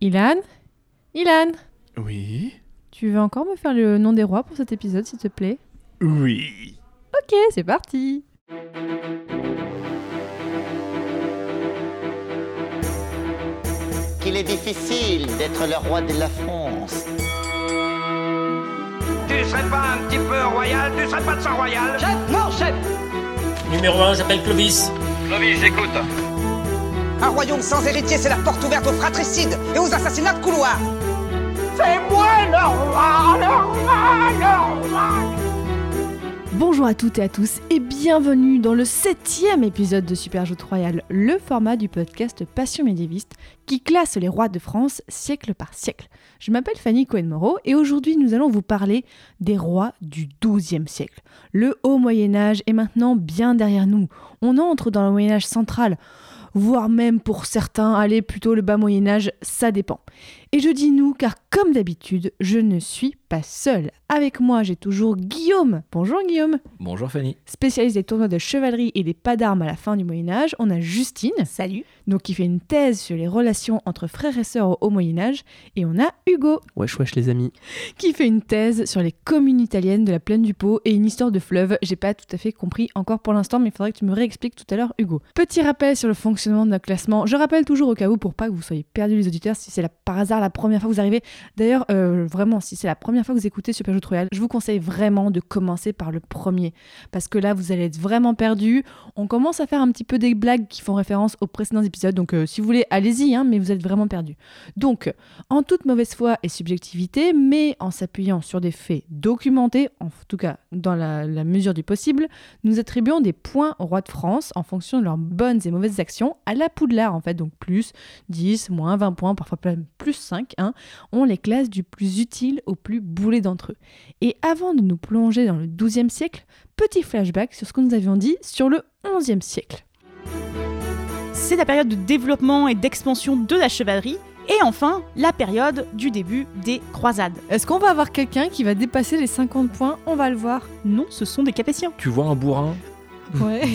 Ilan Ilan Oui. Tu veux encore me faire le nom des rois pour cet épisode, s'il te plaît? Oui. Ok, c'est parti qu'il est difficile d'être le roi de la France. Tu serais pas un petit peu royal? Tu serais pas de sang royal? Chef Non, chef Numéro 1, j'appelle Clovis. Clovis, j'écoute. Un royaume sans héritier, c'est la porte ouverte aux fratricides et aux assassinats de couloir C'est moi le roi, le roi, le roi Bonjour à toutes et à tous et bienvenue dans le septième épisode de Super Royal, le format du podcast Passion médiéviste qui classe les rois de France siècle par siècle. Je m'appelle Fanny Cohen-Moreau et aujourd'hui nous allons vous parler des rois du XIIe siècle. Le haut Moyen Âge est maintenant bien derrière nous. On entre dans le Moyen Âge central, voire même pour certains aller plutôt le bas Moyen Âge, ça dépend. Et je dis nous car comme d'habitude, je ne suis pas seule. Avec moi, j'ai toujours Guillaume. Bonjour Guillaume. Bonjour Fanny. Spécialiste des tournois de chevalerie et des pas d'armes à la fin du Moyen Âge, on a Justine. Salut. Donc qui fait une thèse sur les relations entre frères et sœurs au Haut Moyen Âge. Et on a Hugo, Wesh wesh les amis. qui fait une thèse sur les communes italiennes de la plaine du Pô et une histoire de fleuve. J'ai pas tout à fait compris encore pour l'instant, mais il faudrait que tu me réexpliques tout à l'heure, Hugo. Petit rappel sur le fonctionnement de notre classement. Je rappelle toujours au cas où pour pas que vous soyez perdus les auditeurs si c'est la- par hasard la première fois que vous arrivez. D'ailleurs, euh, vraiment, si c'est la première fois que vous écoutez Super Jeux Royal, je vous conseille vraiment de commencer par le premier parce que là vous allez être vraiment perdus. On commence à faire un petit peu des blagues qui font référence aux précédents épisodes, donc euh, si vous voulez, allez-y, hein, mais vous êtes vraiment perdus. Donc, en toute mauvaise foi et subjectivité, mais en s'appuyant sur des faits documentés, en tout cas dans la, la mesure du possible, nous attribuons des points au roi de France en fonction de leurs bonnes et mauvaises actions à la poudlard, en fait, donc plus 10, moins 20 points, parfois plus 5, hein. on les classe du plus utile au plus boulet d'entre eux. Et avant de nous plonger dans le XIIe siècle, petit flashback sur ce que nous avions dit sur le XIe siècle. C'est la période de développement et d'expansion de la chevalerie. Et enfin, la période du début des croisades. Est-ce qu'on va avoir quelqu'un qui va dépasser les 50 points? On va le voir. Non, ce sont des Capétiens. Tu vois un bourrin? Ouais.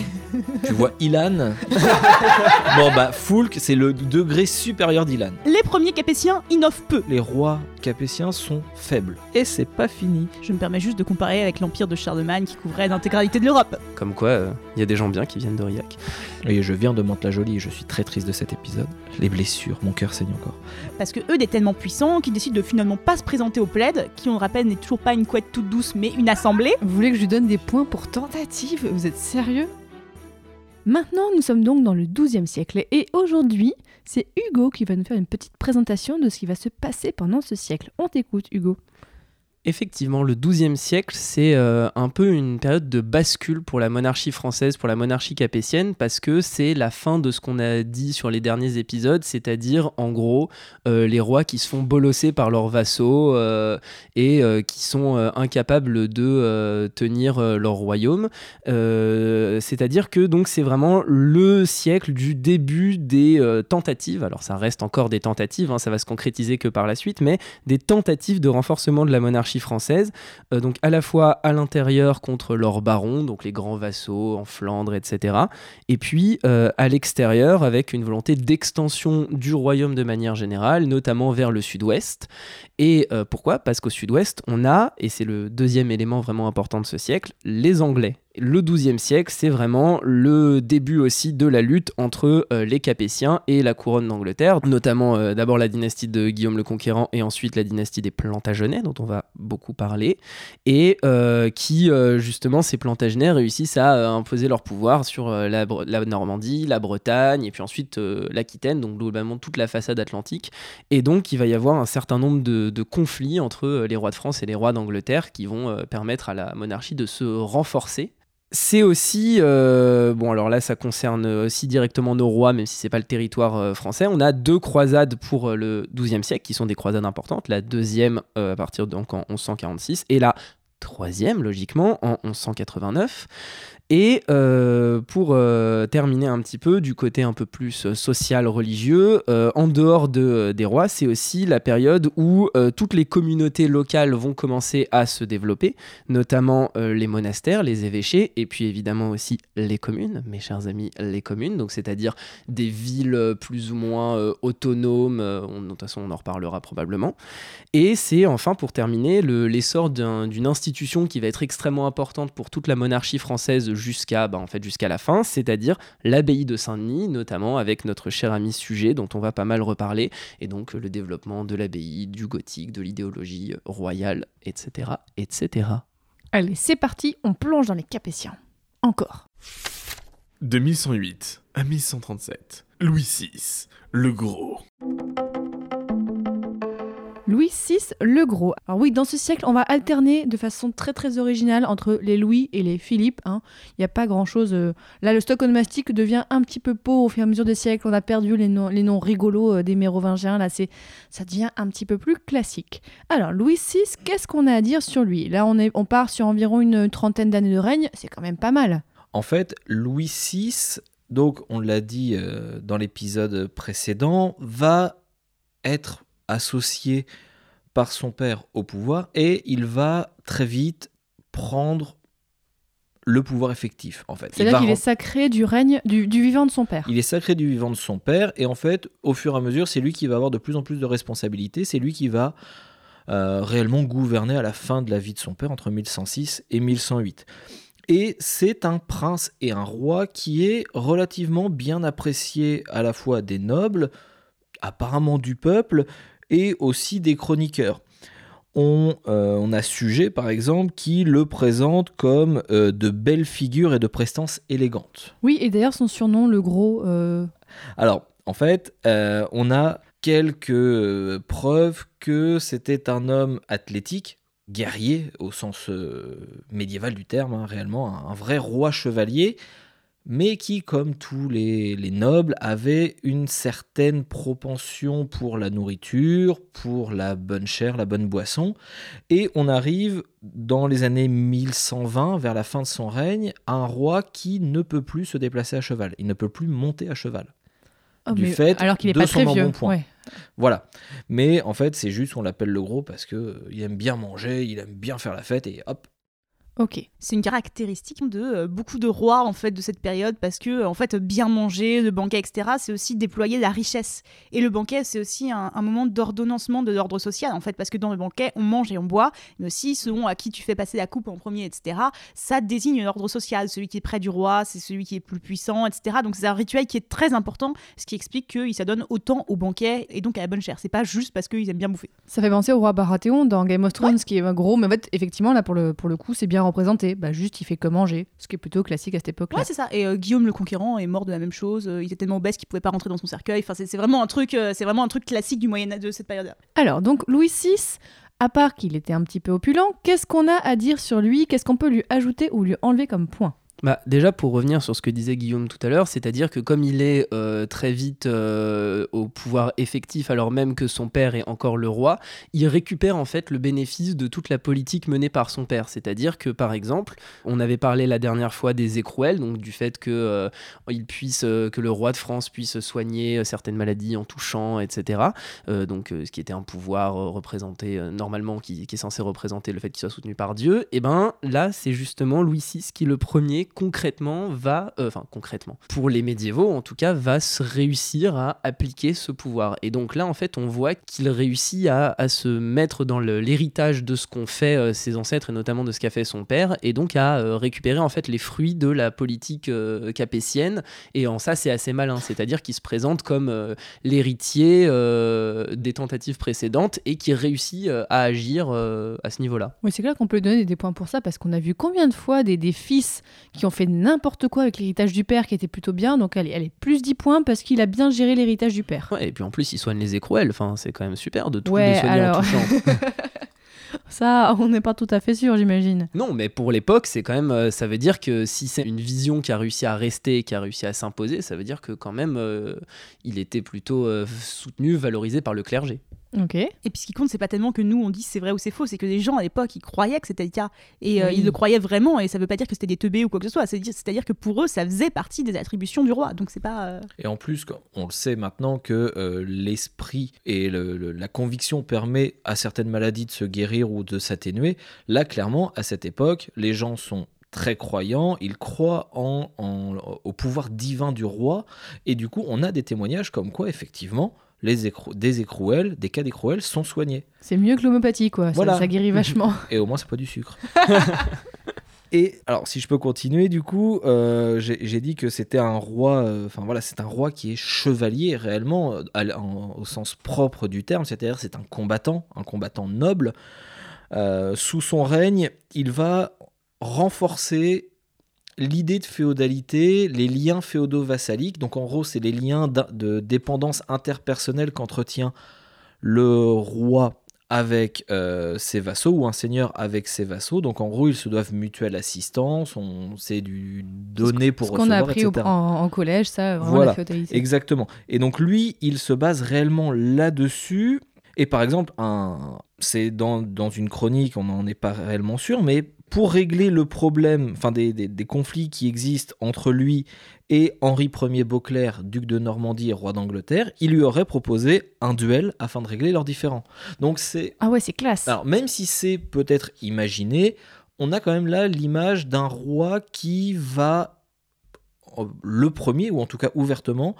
Tu vois Ilan Bon bah, Foulk, c'est le degré supérieur d'Ilan. Les premiers Capétiens innovent peu. Les rois capétiens sont faibles. Et c'est pas fini. Je me permets juste de comparer avec l'empire de Charlemagne qui couvrait l'intégralité de l'Europe. Comme quoi, il y a des gens bien qui viennent d'Aurillac. Et je viens de Mantes-la-Jolie et je suis très triste de cet épisode. Les blessures, mon cœur saigne encore. Parce que eux, des tellement puissants, qui décident de finalement pas se présenter au plaid, qui on le rappelle n'est toujours pas une couette toute douce mais une assemblée. Vous voulez que je lui donne des points pour tentative Vous êtes sérieux? Maintenant, nous sommes donc dans le XIIe siècle et aujourd'hui, c'est Hugo qui va nous faire une petite présentation de ce qui va se passer pendant ce siècle. On t'écoute, Hugo. Effectivement, le XIIe siècle, c'est euh, un peu une période de bascule pour la monarchie française, pour la monarchie capétienne, parce que c'est la fin de ce qu'on a dit sur les derniers épisodes, c'est-à-dire en gros euh, les rois qui se font bolosser par leurs vassaux euh, et qui sont incapables de tenir leur royaume. C'est-à-dire que donc c'est vraiment le siècle du début des tentatives. Alors ça reste encore des tentatives, hein, ça va se concrétiser que par la suite, mais des tentatives de renforcement de la monarchie française, euh, donc à la fois à l'intérieur contre leurs barons, donc les grands vassaux en Flandre, etc., et puis euh, à l'extérieur avec une volonté d'extension du royaume de manière générale, notamment vers le sud-ouest. Et euh, pourquoi? Parce qu'au sud-ouest, on a, et c'est le deuxième élément vraiment important de ce siècle, les Anglais. Le XIIe siècle, c'est vraiment le début aussi de la lutte entre euh, les Capétiens et la couronne d'Angleterre, notamment euh, d'abord la dynastie de Guillaume le Conquérant et ensuite la dynastie des Plantagenets, dont on va beaucoup parler, et euh, qui, justement, ces Plantagenets réussissent à imposer leur pouvoir sur la, Normandie, la Bretagne, et puis ensuite l'Aquitaine, donc globalement toute la façade atlantique. Et donc, il va y avoir un certain nombre de, conflits entre les rois de France et les rois d'Angleterre qui vont permettre à la monarchie de se renforcer. C'est aussi, euh, bon alors là ça concerne aussi directement nos rois, même si c'est pas le territoire euh, français. On a deux croisades pour euh, le XIIe siècle qui sont des croisades importantes. La deuxième à partir donc en 1146 et la troisième logiquement en 1189. Et euh, pour euh, terminer un petit peu du côté un peu plus euh, social, religieux, en dehors de, des rois, c'est aussi la période où toutes les communautés locales vont commencer à se développer, notamment les monastères, les évêchés, et puis évidemment aussi les communes, mes chers amis, les communes, donc c'est-à-dire des villes plus ou moins autonomes, on- de toute façon on en reparlera probablement. Et c'est enfin pour terminer le- l'essor d'un- d'une institution qui va être extrêmement importante pour toute la monarchie française jusqu'à bah, en fait, jusqu'à la fin, c'est-à-dire l'abbaye de Saint-Denis, notamment avec notre cher ami Sujet dont on va pas mal reparler, et donc euh, le développement de l'abbaye, du gothique, de l'idéologie euh, royale, etc. etc. Allez, c'est parti, on plonge dans les Capétiens. Encore. De 1108 à 1137, Louis VI, le Gros. Louis VI le Gros. Alors oui, dans ce siècle, on va alterner de façon très très originale entre les Louis et les Philippe. hein. Il n'y a pas grand-chose. euh, Là, le stock onomastique devient un petit peu pauvre au fur et à mesure des siècles. On a perdu les noms, les noms rigolos euh, des mérovingiens. Là, c'est, ça devient un petit peu plus classique. Alors, Louis VI, qu'est-ce qu'on a à dire sur lui? Là, on, est, on part sur environ une trentaine d'années de règne. C'est quand même pas mal. En fait, Louis VI, donc on l'a dit euh, dans l'épisode précédent, va être associé par son père au pouvoir et il va très vite prendre le pouvoir effectif en fait. C'est-à-dire qu'il est sacré du règne du, du vivant de son père. il est sacré du vivant de son père et en fait, au fur et à mesure, c'est lui qui va avoir de plus en plus de responsabilités, c'est lui qui va euh, réellement gouverner à la fin de la vie de son père entre 1106 et 1108. Et c'est un prince et un roi qui est relativement bien apprécié à la fois des nobles, apparemment du peuple, et aussi des chroniqueurs. On, euh, on a Sujet, par exemple, qui le présente comme euh, de belles figures et de prestance élégantes. Oui, et d'ailleurs, son surnom, le Gros. euh, Alors, en fait, on a quelques preuves que c'était un homme athlétique, guerrier au sens médiéval du terme, hein, réellement, un, un vrai roi chevalier, mais qui, comme tous les, les nobles, avait une certaine propension pour la nourriture, pour la bonne chair, la bonne boisson. Et on arrive dans les années 1120, vers la fin de son règne, à un roi qui ne peut plus se déplacer à cheval. Il ne peut plus monter à cheval. oh, Du fait alors qu'il est de pas son très vieux. Ouais. Voilà. Mais en fait, c'est juste, on l'appelle le gros parce que euh, il aime bien manger, il aime bien faire la fête et hop. Ok. C'est une caractéristique de euh, beaucoup de rois en fait de cette période parce que en fait bien manger, le banquet, etc. C'est aussi déployer la richesse. Et le banquet, c'est aussi un, un moment d'ordonnancement de l'ordre social en fait parce que dans le banquet, on mange et on boit, mais aussi selon à qui tu fais passer la coupe en premier, etc. Ça désigne l'ordre social. Celui qui est près du roi, c'est celui qui est plus puissant, etc. Donc c'est un rituel qui est très important, ce qui explique qu'il s'adonne autant au banquet et donc à la bonne chair. C'est pas juste parce qu'ils aiment bien bouffer. Ça fait penser au roi Baratheon dans Game of Thrones, qui est gros, mais en fait, effectivement, là, pour le, pour le coup, c'est bien représenté. Bah, juste, il fait que manger, ce qui est plutôt classique à cette époque-là. Ouais, c'est ça. Et euh, Guillaume le Conquérant est mort de la même chose. Euh, il était tellement obèse qu'il pouvait pas rentrer dans son cercueil. Enfin, c'est c'est vraiment un truc, euh, c'est vraiment un truc classique du Moyen Âge de cette période-là. Alors, donc, Louis VI, à part qu'il était un petit peu opulent, qu'est-ce qu'on a à dire sur lui? Qu'est-ce qu'on peut lui ajouter ou lui enlever comme point? Bah, déjà pour revenir sur ce que disait Guillaume tout à l'heure, c'est-à-dire que comme il est euh, très vite euh, au pouvoir effectif alors même que son père est encore le roi, il récupère en fait le bénéfice de toute la politique menée par son père. C'est-à-dire que par exemple, on avait parlé la dernière fois des écrouelles, donc du fait que euh, le roi de France puisse soigner certaines maladies en touchant, etc. Donc ce qui était un pouvoir représenté normalement, qui, est censé représenter le fait qu'il soit soutenu par Dieu. Et ben là, c'est justement Louis VI qui le premier concrètement va, euh, enfin concrètement, pour les médiévaux en tout cas, va se réussir à appliquer ce pouvoir. Et donc là, en fait, on voit qu'il réussit à, se mettre dans l'héritage de ce qu'ont fait euh, ses ancêtres et notamment de ce qu'a fait son père, et donc à euh, récupérer en fait les fruits de la politique capétienne. Et en ça, c'est assez malin, c'est-à-dire qu'il se présente comme l'héritier des tentatives précédentes et qui réussit à agir à ce niveau-là. Oui, c'est clair qu'on peut donner des points pour ça, parce qu'on a vu combien de fois des, des fils qui ont fait n'importe quoi avec l'héritage du père qui était plutôt bien. Donc, allez, allez plus 10 points parce qu'il a bien géré l'héritage du père. Ouais, et puis en plus, il soigne les écrouelles, enfin, c'est quand même super de tout Ouais, les soigner alors- en touchant. Ça, on n'est pas tout à fait sûr, j'imagine. Non, mais pour l'époque, c'est quand même, euh, ça veut dire que si c'est une vision qui a réussi à rester, qui a réussi à s'imposer, ça veut dire que quand même, euh, il était plutôt euh, soutenu, valorisé par le clergé. Et puis ce qui compte, c'est pas tellement que nous on dit c'est vrai ou c'est faux, c'est que les gens à l'époque ils croyaient que c'était le cas et euh, Oui. ils le croyaient vraiment. Et ça veut pas dire que c'était des teubés ou quoi que ce soit. C'est- C'est-à-dire que pour eux, ça faisait partie des attributions du roi. Donc c'est pas. euh, Et en plus, on le sait maintenant que euh, l'esprit et le- le- la conviction permet à certaines maladies de se guérir ou de s'atténuer. Là, clairement, à cette époque, les gens sont très croyants, ils croient en, en- au pouvoir divin du roi, et du coup, on a des témoignages comme quoi, effectivement, les écrou- des écrouelles, des cas d'écrouelles sont soignés. C'est mieux que l'homéopathie, quoi. Ça- Voilà. Ça, guérit vachement. Et au moins, c'est pas du sucre. Et alors, si je peux continuer, du coup, euh, j'ai dit que c'était un roi. euh, Enfin voilà, c'est un roi qui est chevalier réellement, euh, à l- en- au sens propre du terme, c'est-à-dire c'est un combattant, un combattant noble. Euh, sous son règne, il va renforcer l'idée de féodalité, les liens féodo-vassaliques. Donc en gros, c'est les liens de dépendance interpersonnelle qu'entretient le roi avec euh, ses vassaux ou un seigneur avec ses vassaux. Donc en gros, ils se doivent mutuelle assistance, on c'est du donner pour Ce qu'on a recevoir, appris au- en, en collège, ça, vraiment Voilà. la féodalité. Exactement. Et donc lui, il se base réellement là-dessus. Et par exemple, un... c'est dans, dans une chronique, on n'en est pas réellement sûr, mais pour régler le problème, enfin des, des- des conflits qui existent entre lui et Henri Ier Beauclerc, duc de Normandie et roi d'Angleterre, il lui aurait proposé un duel afin de régler leurs différends. Donc c'est Ah ouais, c'est classe. alors, même si c'est peut-être imaginé, on a quand même là l'image d'un roi qui va, euh, le premier, ou en tout cas ouvertement,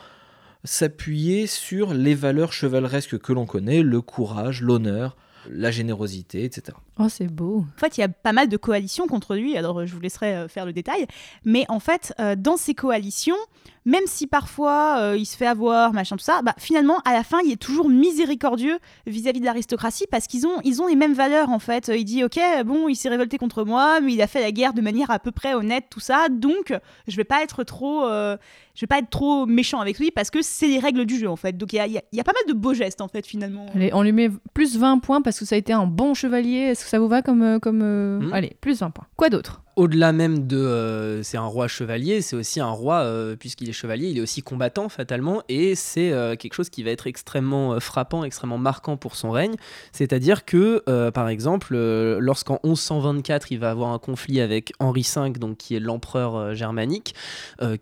s'appuyer sur les valeurs chevaleresques que l'on connaît, le courage, l'honneur, la générosité, etc. Oh, c'est beau. En fait, il y a pas mal de coalitions contre lui, alors euh, je vous laisserai euh, faire le détail. Mais en fait, euh, dans ces coalitions, même si parfois euh, il se fait avoir, machin, tout ça, bah, finalement, à la fin, il est toujours miséricordieux vis-à-vis de l'aristocratie parce qu'ils ont, ils ont les mêmes valeurs, en fait. Il dit, ok, bon, il s'est révolté contre moi, mais il a fait la guerre de manière à peu près honnête, tout ça, donc je vais pas être trop... euh, je vais pas être trop méchant avec lui parce que c'est les règles du jeu en fait. Donc il y a, il y a- il y a pas mal de beaux gestes en fait finalement. Allez, on lui met plus 20 points parce que ça a été un bon chevalier. Est-ce que ça vous va comme. euh, comme euh, Hmm. Allez, plus 20 points. Quoi d'autre? Au-delà même de. euh, c'est un roi chevalier, c'est aussi un roi, euh, puisqu'il est chevalier, il est aussi combattant fatalement, et c'est euh, quelque chose qui va être extrêmement frappant, extrêmement marquant pour son règne. C'est-à-dire que, par exemple, lorsqu'en 1124, il va avoir un conflit avec Henri V, donc qui est l'empereur germanique,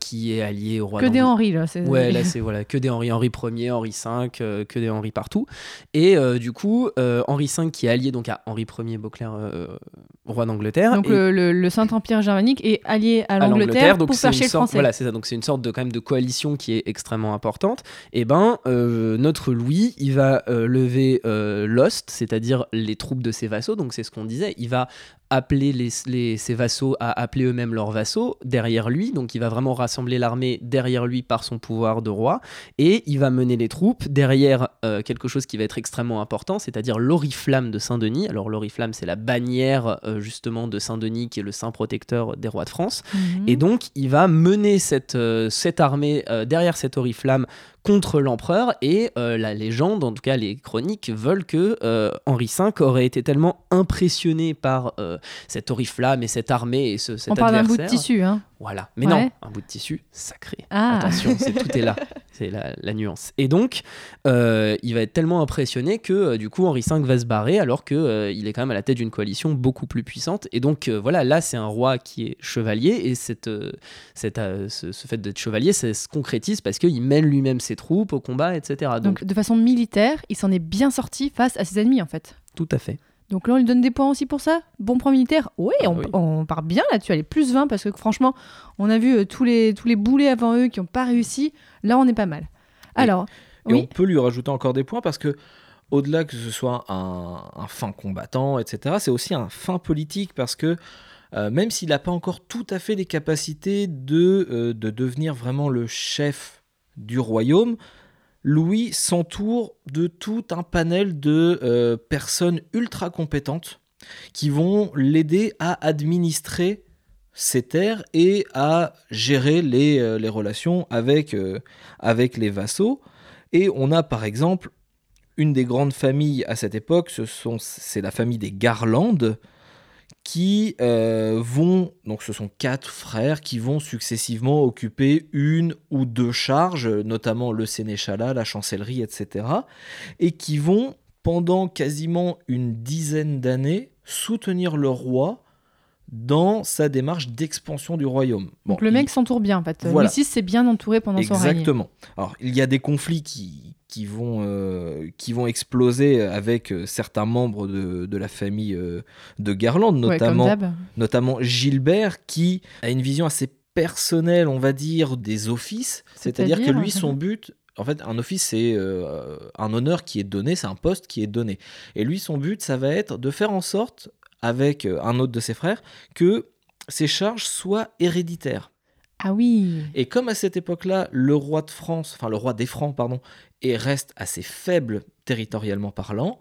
qui est allié au roi Que des. Henri, là. c'est- Ouais, là c'est voilà, que des Henri, Henri Ier, Henri V, que des Henri partout. Et du coup, Henri V qui est allié donc à Henri Ier Beauclerc, roi d'Angleterre. Donc et- le, le- le Saint-Empire germanique est allié à l'Angleterre pour faire chier le sorte- français. Voilà, c'est ça. Donc c'est une sorte de quand même de coalition qui est extrêmement importante. Et ben euh, notre Louis, il va euh, lever euh, l'ost, c'est-à-dire les troupes de ses vassaux. Donc c'est ce qu'on disait. Il va appeler les, les- ses vassaux à appeler eux-mêmes leurs vassaux derrière lui. Donc il va vraiment rassembler l'armée derrière lui par son pouvoir de roi. Et il va mener les troupes derrière euh, quelque chose qui va être extrêmement important, c'est-à-dire l'oriflamme de Saint-Denis. Alors l'oriflamme, c'est la bannière euh, justement de Saint-Denis qui est le saint protecteur des rois de France. Mhm. Et donc, il va mener cette, euh, cette armée euh, derrière cette oriflamme contre l'empereur. Et euh, la légende, en tout cas les chroniques, veulent que euh, Henri V aurait été tellement impressionné par euh, cette oriflamme et cette armée et ce, cet On parle d'un bout de tissu, hein. Voilà. Mais Ouais. non, un bout de tissu sacré. Ah. Attention, c'est, tout est là. C'est la, la nuance. Et donc, euh, il va être tellement impressionné que euh, du coup, Henri V va se barrer alors que euh, il est quand même à la tête d'une coalition beaucoup plus puissante. Et donc, voilà, là, c'est un roi qui est chevalier et cette, cette, ce, ce fait d'être chevalier, ça se concrétise parce qu'il mène lui-même ses troupes au combat, etc. Donc, Donc de façon militaire, il s'en est bien sorti face à ses ennemis en fait. tout à fait. Donc là, on lui donne des points aussi pour ça. Bon point militaire. Oui, Ah on, oui. on part bien là-dessus. Allez, plus 20 parce que franchement, on a vu euh, tous, les, tous les boulets avant eux qui n'ont pas réussi. Là, on est pas mal. Alors, Et on oui. peut lui rajouter encore des points parce que, au-delà que ce soit un, un fin combattant, etc., c'est aussi un fin politique parce que, euh, même s'il n'a pas encore tout à fait les capacités de, euh, de devenir vraiment le chef du royaume, Louis s'entoure de tout un panel de euh, personnes ultra compétentes qui vont l'aider à administrer ses terres et à gérer les, euh, relations avec, euh, avec les vassaux. Et on a par exemple une des grandes familles à cette époque, c'est la famille des Garland, qui euh, vont, donc ce sont quatre frères qui vont successivement occuper une ou deux charges, notamment le sénéchalat, la chancellerie, etc. Et qui vont pendant quasiment une dizaine d'années, soutenir le roi dans sa démarche d'expansion du royaume. Donc le il- mec s'entoure bien en fait. Voilà. Louis VI s'est bien entouré pendant son règne. Exactement. Alors, il y a des conflits qui, qui, vont, euh, qui vont exploser avec euh, certains membres de, de la famille euh, de Garland, notamment, notamment Gilbert, qui a une vision assez personnelle, on va dire, des offices. C'est-à-dire que lui, son but. En fait, un office, c'est euh, un honneur qui est donné, c'est un poste qui est donné. Et lui, son but, ça va être de faire en sorte, avec euh, un autre de ses frères, que ses charges soient héréditaires. Ah oui. Et comme à cette époque-là, le roi de France, enfin le roi des Francs, pardon, et reste assez faible territorialement parlant,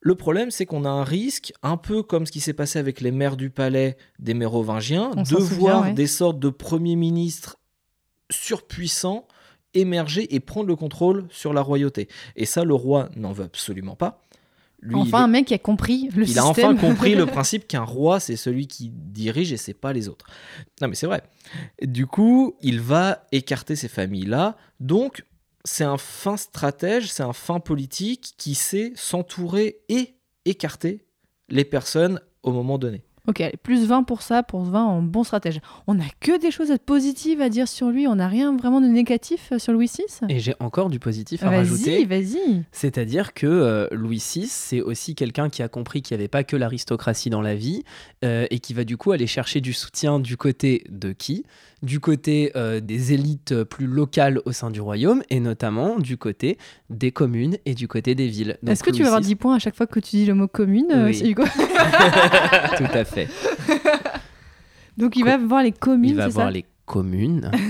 le problème c'est qu'on a un risque, un peu comme ce qui s'est passé avec les maires du palais des Mérovingiens, On de souvient, voir ouais. des sortes de premiers ministres surpuissants émerger et prendre le contrôle sur la royauté. Et ça, le roi n'en veut absolument pas. Lui, il enfin, est- un mec qui a compris le il système. a enfin compris le principe qu'un roi, c'est celui qui dirige et c'est pas les autres. Non, mais c'est vrai. Du coup, il va écarter ces familles-là. Donc, c'est un fin stratège, c'est un fin politique qui sait s'entourer et écarter les personnes au moment donné. Ok, allez, plus 20 pour ça, pour 20 en bon stratège. On n'a que des choses positives à dire sur lui, on n'a rien vraiment de négatif euh, sur Louis VI Et j'ai encore du positif à Vas-y, rajouter. vas-y. C'est-à-dire que euh, Louis VI, c'est aussi quelqu'un qui a compris qu'il n'y avait pas que l'aristocratie dans la vie euh, et qui va du coup aller chercher du soutien du côté de qui? Du côté euh, des élites plus locales au sein du royaume et notamment du côté des communes et du côté des villes. Est-ce que tu vas avoir VI 10 points à chaque fois que tu dis le mot commune, euh, Oui. Hugo Tout à fait. Donc il va voir les communes, Il va c'est voir ça les communes.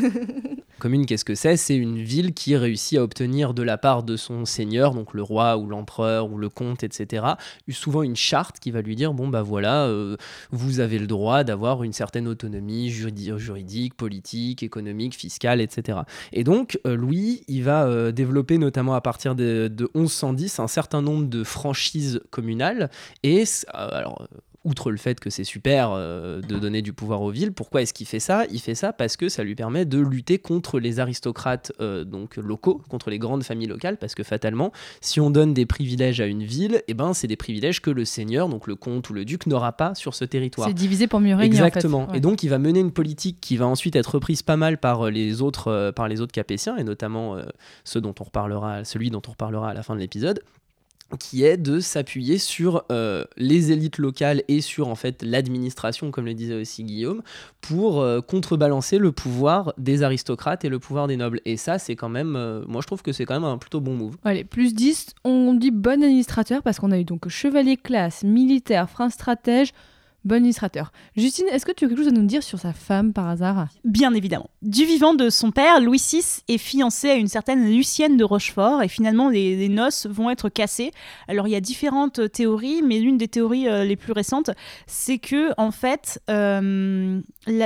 Commune, qu'est-ce que c'est? C'est une ville qui réussit à obtenir de la part de son seigneur, donc le roi ou l'empereur ou le comte, etc., souvent une charte qui va lui dire bon bah voilà, euh, vous avez le droit d'avoir une certaine autonomie juridi- juridique, politique, économique, fiscale, etc. Et donc euh, Louis, il va euh, développer notamment à partir de, de 1110 un certain nombre de franchises communales et alors outre le fait que c'est super euh, de donner du pouvoir aux villes, pourquoi est-ce qu'il fait ça? Il fait ça parce que ça lui permet de lutter contre les aristocrates euh, donc locaux, contre les grandes familles locales, parce que fatalement, si on donne des privilèges à une ville, eh ben c'est des privilèges que le seigneur, donc le comte ou le duc, n'aura pas sur ce territoire. C'est divisé pour mieux régner. en fait. Exactement. Ouais. Et donc, il va mener une politique qui va ensuite être reprise pas mal par euh, les autres, par les autres capétiens, et notamment ceux dont on reparlera, celui dont on reparlera à la fin de l'épisode qui est de s'appuyer sur euh, les élites locales et sur en fait l'administration, comme le disait aussi Guillaume, pour euh, contrebalancer le pouvoir des aristocrates et le pouvoir des nobles. Et ça, c'est quand même, euh, moi je trouve que c'est quand même un plutôt bon move. Allez, plus 10, on dit bon administrateur parce qu'on a eu donc chevalier classe, militaire, fin stratège, bon administrateur. Justine, est-ce que tu as quelque chose à nous dire sur sa femme par hasard? Bien évidemment. Du vivant de son père, Louis VI est fiancé à une certaine Lucienne de Rochefort et finalement les, noces vont être cassées. Alors il y a différentes théories, mais l'une des théories euh, les plus récentes, c'est que en fait euh,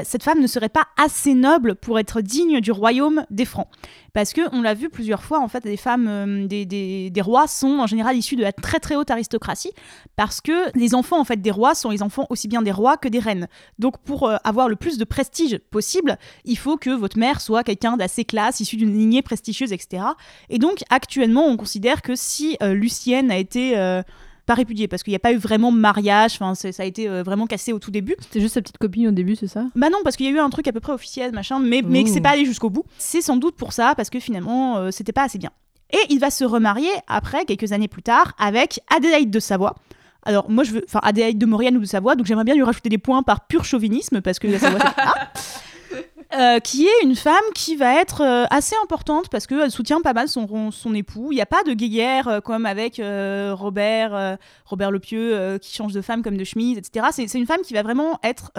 cette femme ne serait pas assez noble pour être digne du royaume des Francs. Parce que on l'a vu plusieurs fois, en fait, les femmes euh, des, des- des rois sont en général issues de la très très haute aristocratie, parce que les enfants en fait des rois sont les enfants aussi bien des rois que des reines. Donc pour euh, avoir le plus de prestige possible, il faut que votre mère soit quelqu'un d'assez classe, issu d'une lignée prestigieuse, etc. Et donc actuellement, on considère que si euh, Lucienne a été pas répudiée, parce qu'il n'y a pas eu vraiment mariage, enfin ça a été euh, vraiment cassé au tout début. C'était juste sa petite copine au début, c'est ça? Bah non, parce qu'il y a eu un truc à peu près officiel, machin, mais, mais que c'est Ouh. pas allé jusqu'au bout. C'est sans doute pour ça, parce que finalement, euh, c'était pas assez bien. Et il va se remarier après, quelques années plus tard, avec Adélaïde de Savoie. Alors moi je veux, enfin Adélaïde de Maurienne ou de Savoie, donc j'aimerais bien lui rajouter des points par pur chauvinisme parce que la Savoie c'est ah Euh, qui est une femme qui va être euh, assez importante parce qu'elle soutient pas mal son, époux. Il n'y a pas de guéguerre euh, comme avec euh, Robert, Robert le Pieux euh, qui change de femme comme de chemise, etc. C'est une femme qui va vraiment être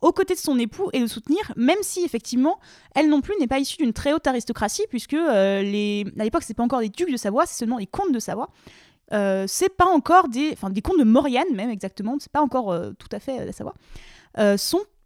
aux côtés de son époux et le soutenir, même si effectivement elle non plus n'est pas issue d'une très haute aristocratie puisque à l'époque c'est pas encore des ducs de Savoie, c'est seulement les comtes de Savoie. C'est pas encore des, enfin des comtes de Maurienne même exactement, c'est pas encore tout à fait la Savoie. Euh,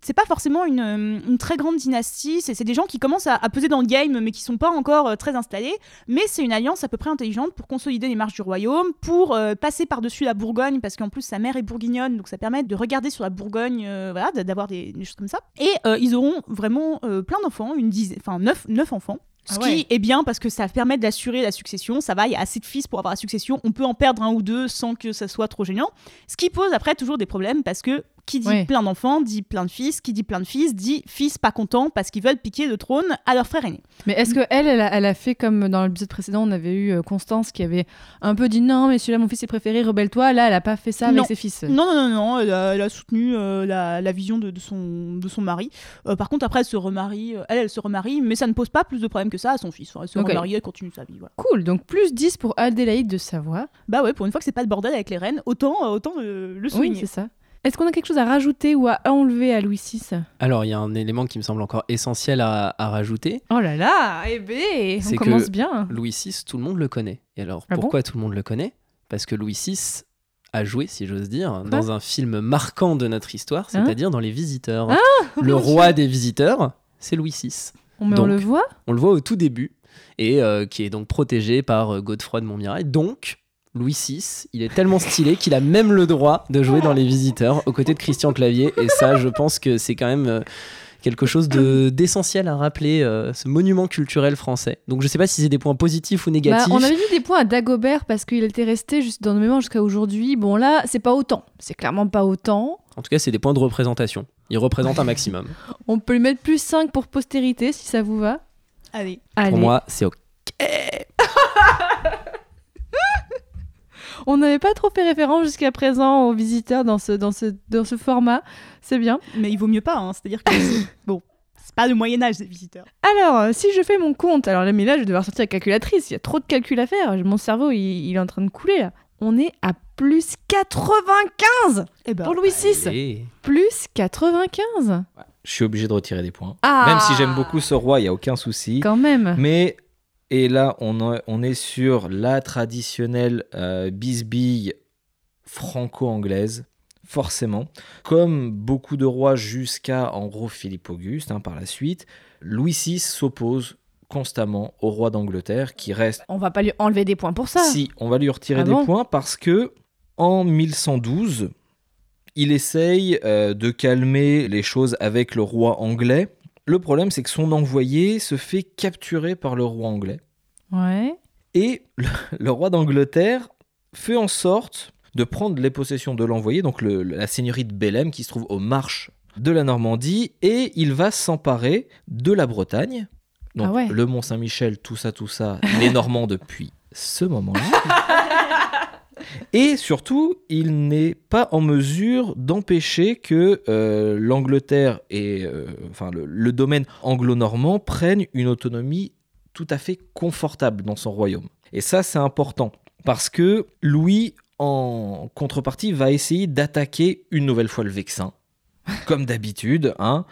c'est pas forcément une, euh, une très grande dynastie, c'est des gens qui commencent à, à peser dans le game mais qui sont pas encore euh, très installés, mais c'est une alliance à peu près intelligente pour consolider les marches du royaume, pour euh, passer par-dessus la Bourgogne, parce qu'en plus sa mère est bourguignonne, donc ça permet de regarder sur la Bourgogne, euh, voilà, d'avoir des, des choses comme ça. Et ils auront vraiment plein d'enfants, une dizaine, enfin neuf, neuf enfants. Ce Ah qui ouais. est bien parce que ça permet d'assurer la succession. Ça va, il y a assez de fils pour avoir la succession. On peut en perdre un ou deux sans que ça soit trop gênant. Ce qui pose après toujours des problèmes parce que qui dit plein d'enfants dit plein de fils. Qui dit plein de fils dit fils pas contents parce qu'ils veulent piquer le trône à leur frère aîné. Mais est-ce que elle, elle a, elle a fait comme dans l'épisode précédent, on avait eu euh, Constance qui avait un peu dit non, mais celui-là, mon fils est préféré, rebelle-toi. Là, elle a pas fait ça Non. avec ses fils. Non, non, non, non, elle a, elle a soutenu euh, la, la vision de, de son, de son mari. Euh, par contre, après, elle se remarie, elle, elle se remarie, mais ça ne pose pas plus de problèmes que ça à son fils. Elle se remarie, elle continue sa vie. Voilà. Cool, donc plus 10 pour Adélaïde de Savoie. Bah ouais, pour une fois que c'est pas le bordel avec les reines, autant, euh, autant le, le Oui, souligner. c'est ça. Est-ce qu'on a quelque chose à rajouter ou à enlever à Louis VI Alors, il y a un élément qui me semble encore essentiel à, à rajouter. Oh là là, eh ben, on commence que- bien. Louis VI, tout le monde le connaît. Et alors, Ah bon? pourquoi tout le monde le connaît? Parce que Louis VI a joué, si j'ose dire, dans un film marquant de notre histoire, Hein? c'est-à-dire dans Les Visiteurs. Ah, le roi des visiteurs, c'est Louis VI. On, mais on Donc, le voit? On le voit au tout début, et euh, qui est donc protégé par euh, Godefroy de Montmirail. Donc, Louis VI, il est tellement stylé qu'il a même le droit de jouer dans Les Visiteurs aux côtés de Christian Clavier. Et ça, je pense que c'est quand même euh, quelque chose de- d'essentiel à rappeler, euh, ce monument culturel français. Donc, je sais pas si c'est des points positifs ou Bah, négatifs. on avait mis des points à Dagobert parce qu'il était resté juste dans nos mémoires jusqu'à aujourd'hui. Bon là, c'est pas autant. C'est clairement pas autant. En tout cas, c'est des points de représentation. Il représente un maximum. On peut lui mettre plus 5 pour postérité si ça vous va. Allez. Allez. Pour moi, c'est OK. On n'avait pas trop fait référence jusqu'à présent aux visiteurs dans ce, dans ce, dans ce format. C'est bien. Mais il vaut mieux pas, hein. c'est-à-dire que c'est- bon, c'est pas le Moyen Âge des visiteurs. Alors, si je fais mon compte, alors là, mais là, je vais devoir sortir la calculatrice. Il y a trop de calculs à faire. Mon cerveau, il, il est en train de couler. Là. On est à plus 95 Eh ben, pour Louis VI. Allez. Plus 95. Je suis obligé de retirer des points. Ah Même si j'aime beaucoup ce roi, il n'y a aucun souci. Quand même. Mais, et là, on, est sur la traditionnelle euh, bisbille franco-anglaise, forcément. Comme beaucoup de rois jusqu'à, en gros, Philippe Auguste, hein, par la suite, Louis VI s'oppose constamment au roi d'Angleterre, qui reste On va pas lui enlever des points pour ça. si, on va lui retirer Ah des bon points parce que en 1112, il essaye euh, de calmer les choses avec le roi anglais. Le problème, c'est que son envoyé se fait capturer par le roi anglais. Ouais. Et le, le roi d'Angleterre fait en sorte de prendre les possessions de l'envoyé, donc le- la seigneurie de Bellem qui se trouve aux marches de la Normandie, et il va s'emparer de la Bretagne. Donc Ah ouais. le Mont Saint-Michel, tout ça, tout ça, les Normands depuis ce moment-là. Et surtout, il n'est pas en mesure d'empêcher que euh, l'Angleterre et euh, enfin le, le domaine anglo-normand prennent une autonomie tout à fait confortable dans son royaume. Et ça, c'est important parce que Louis, en contrepartie, va essayer d'attaquer une nouvelle fois le Vexin, comme d'habitude. Hein.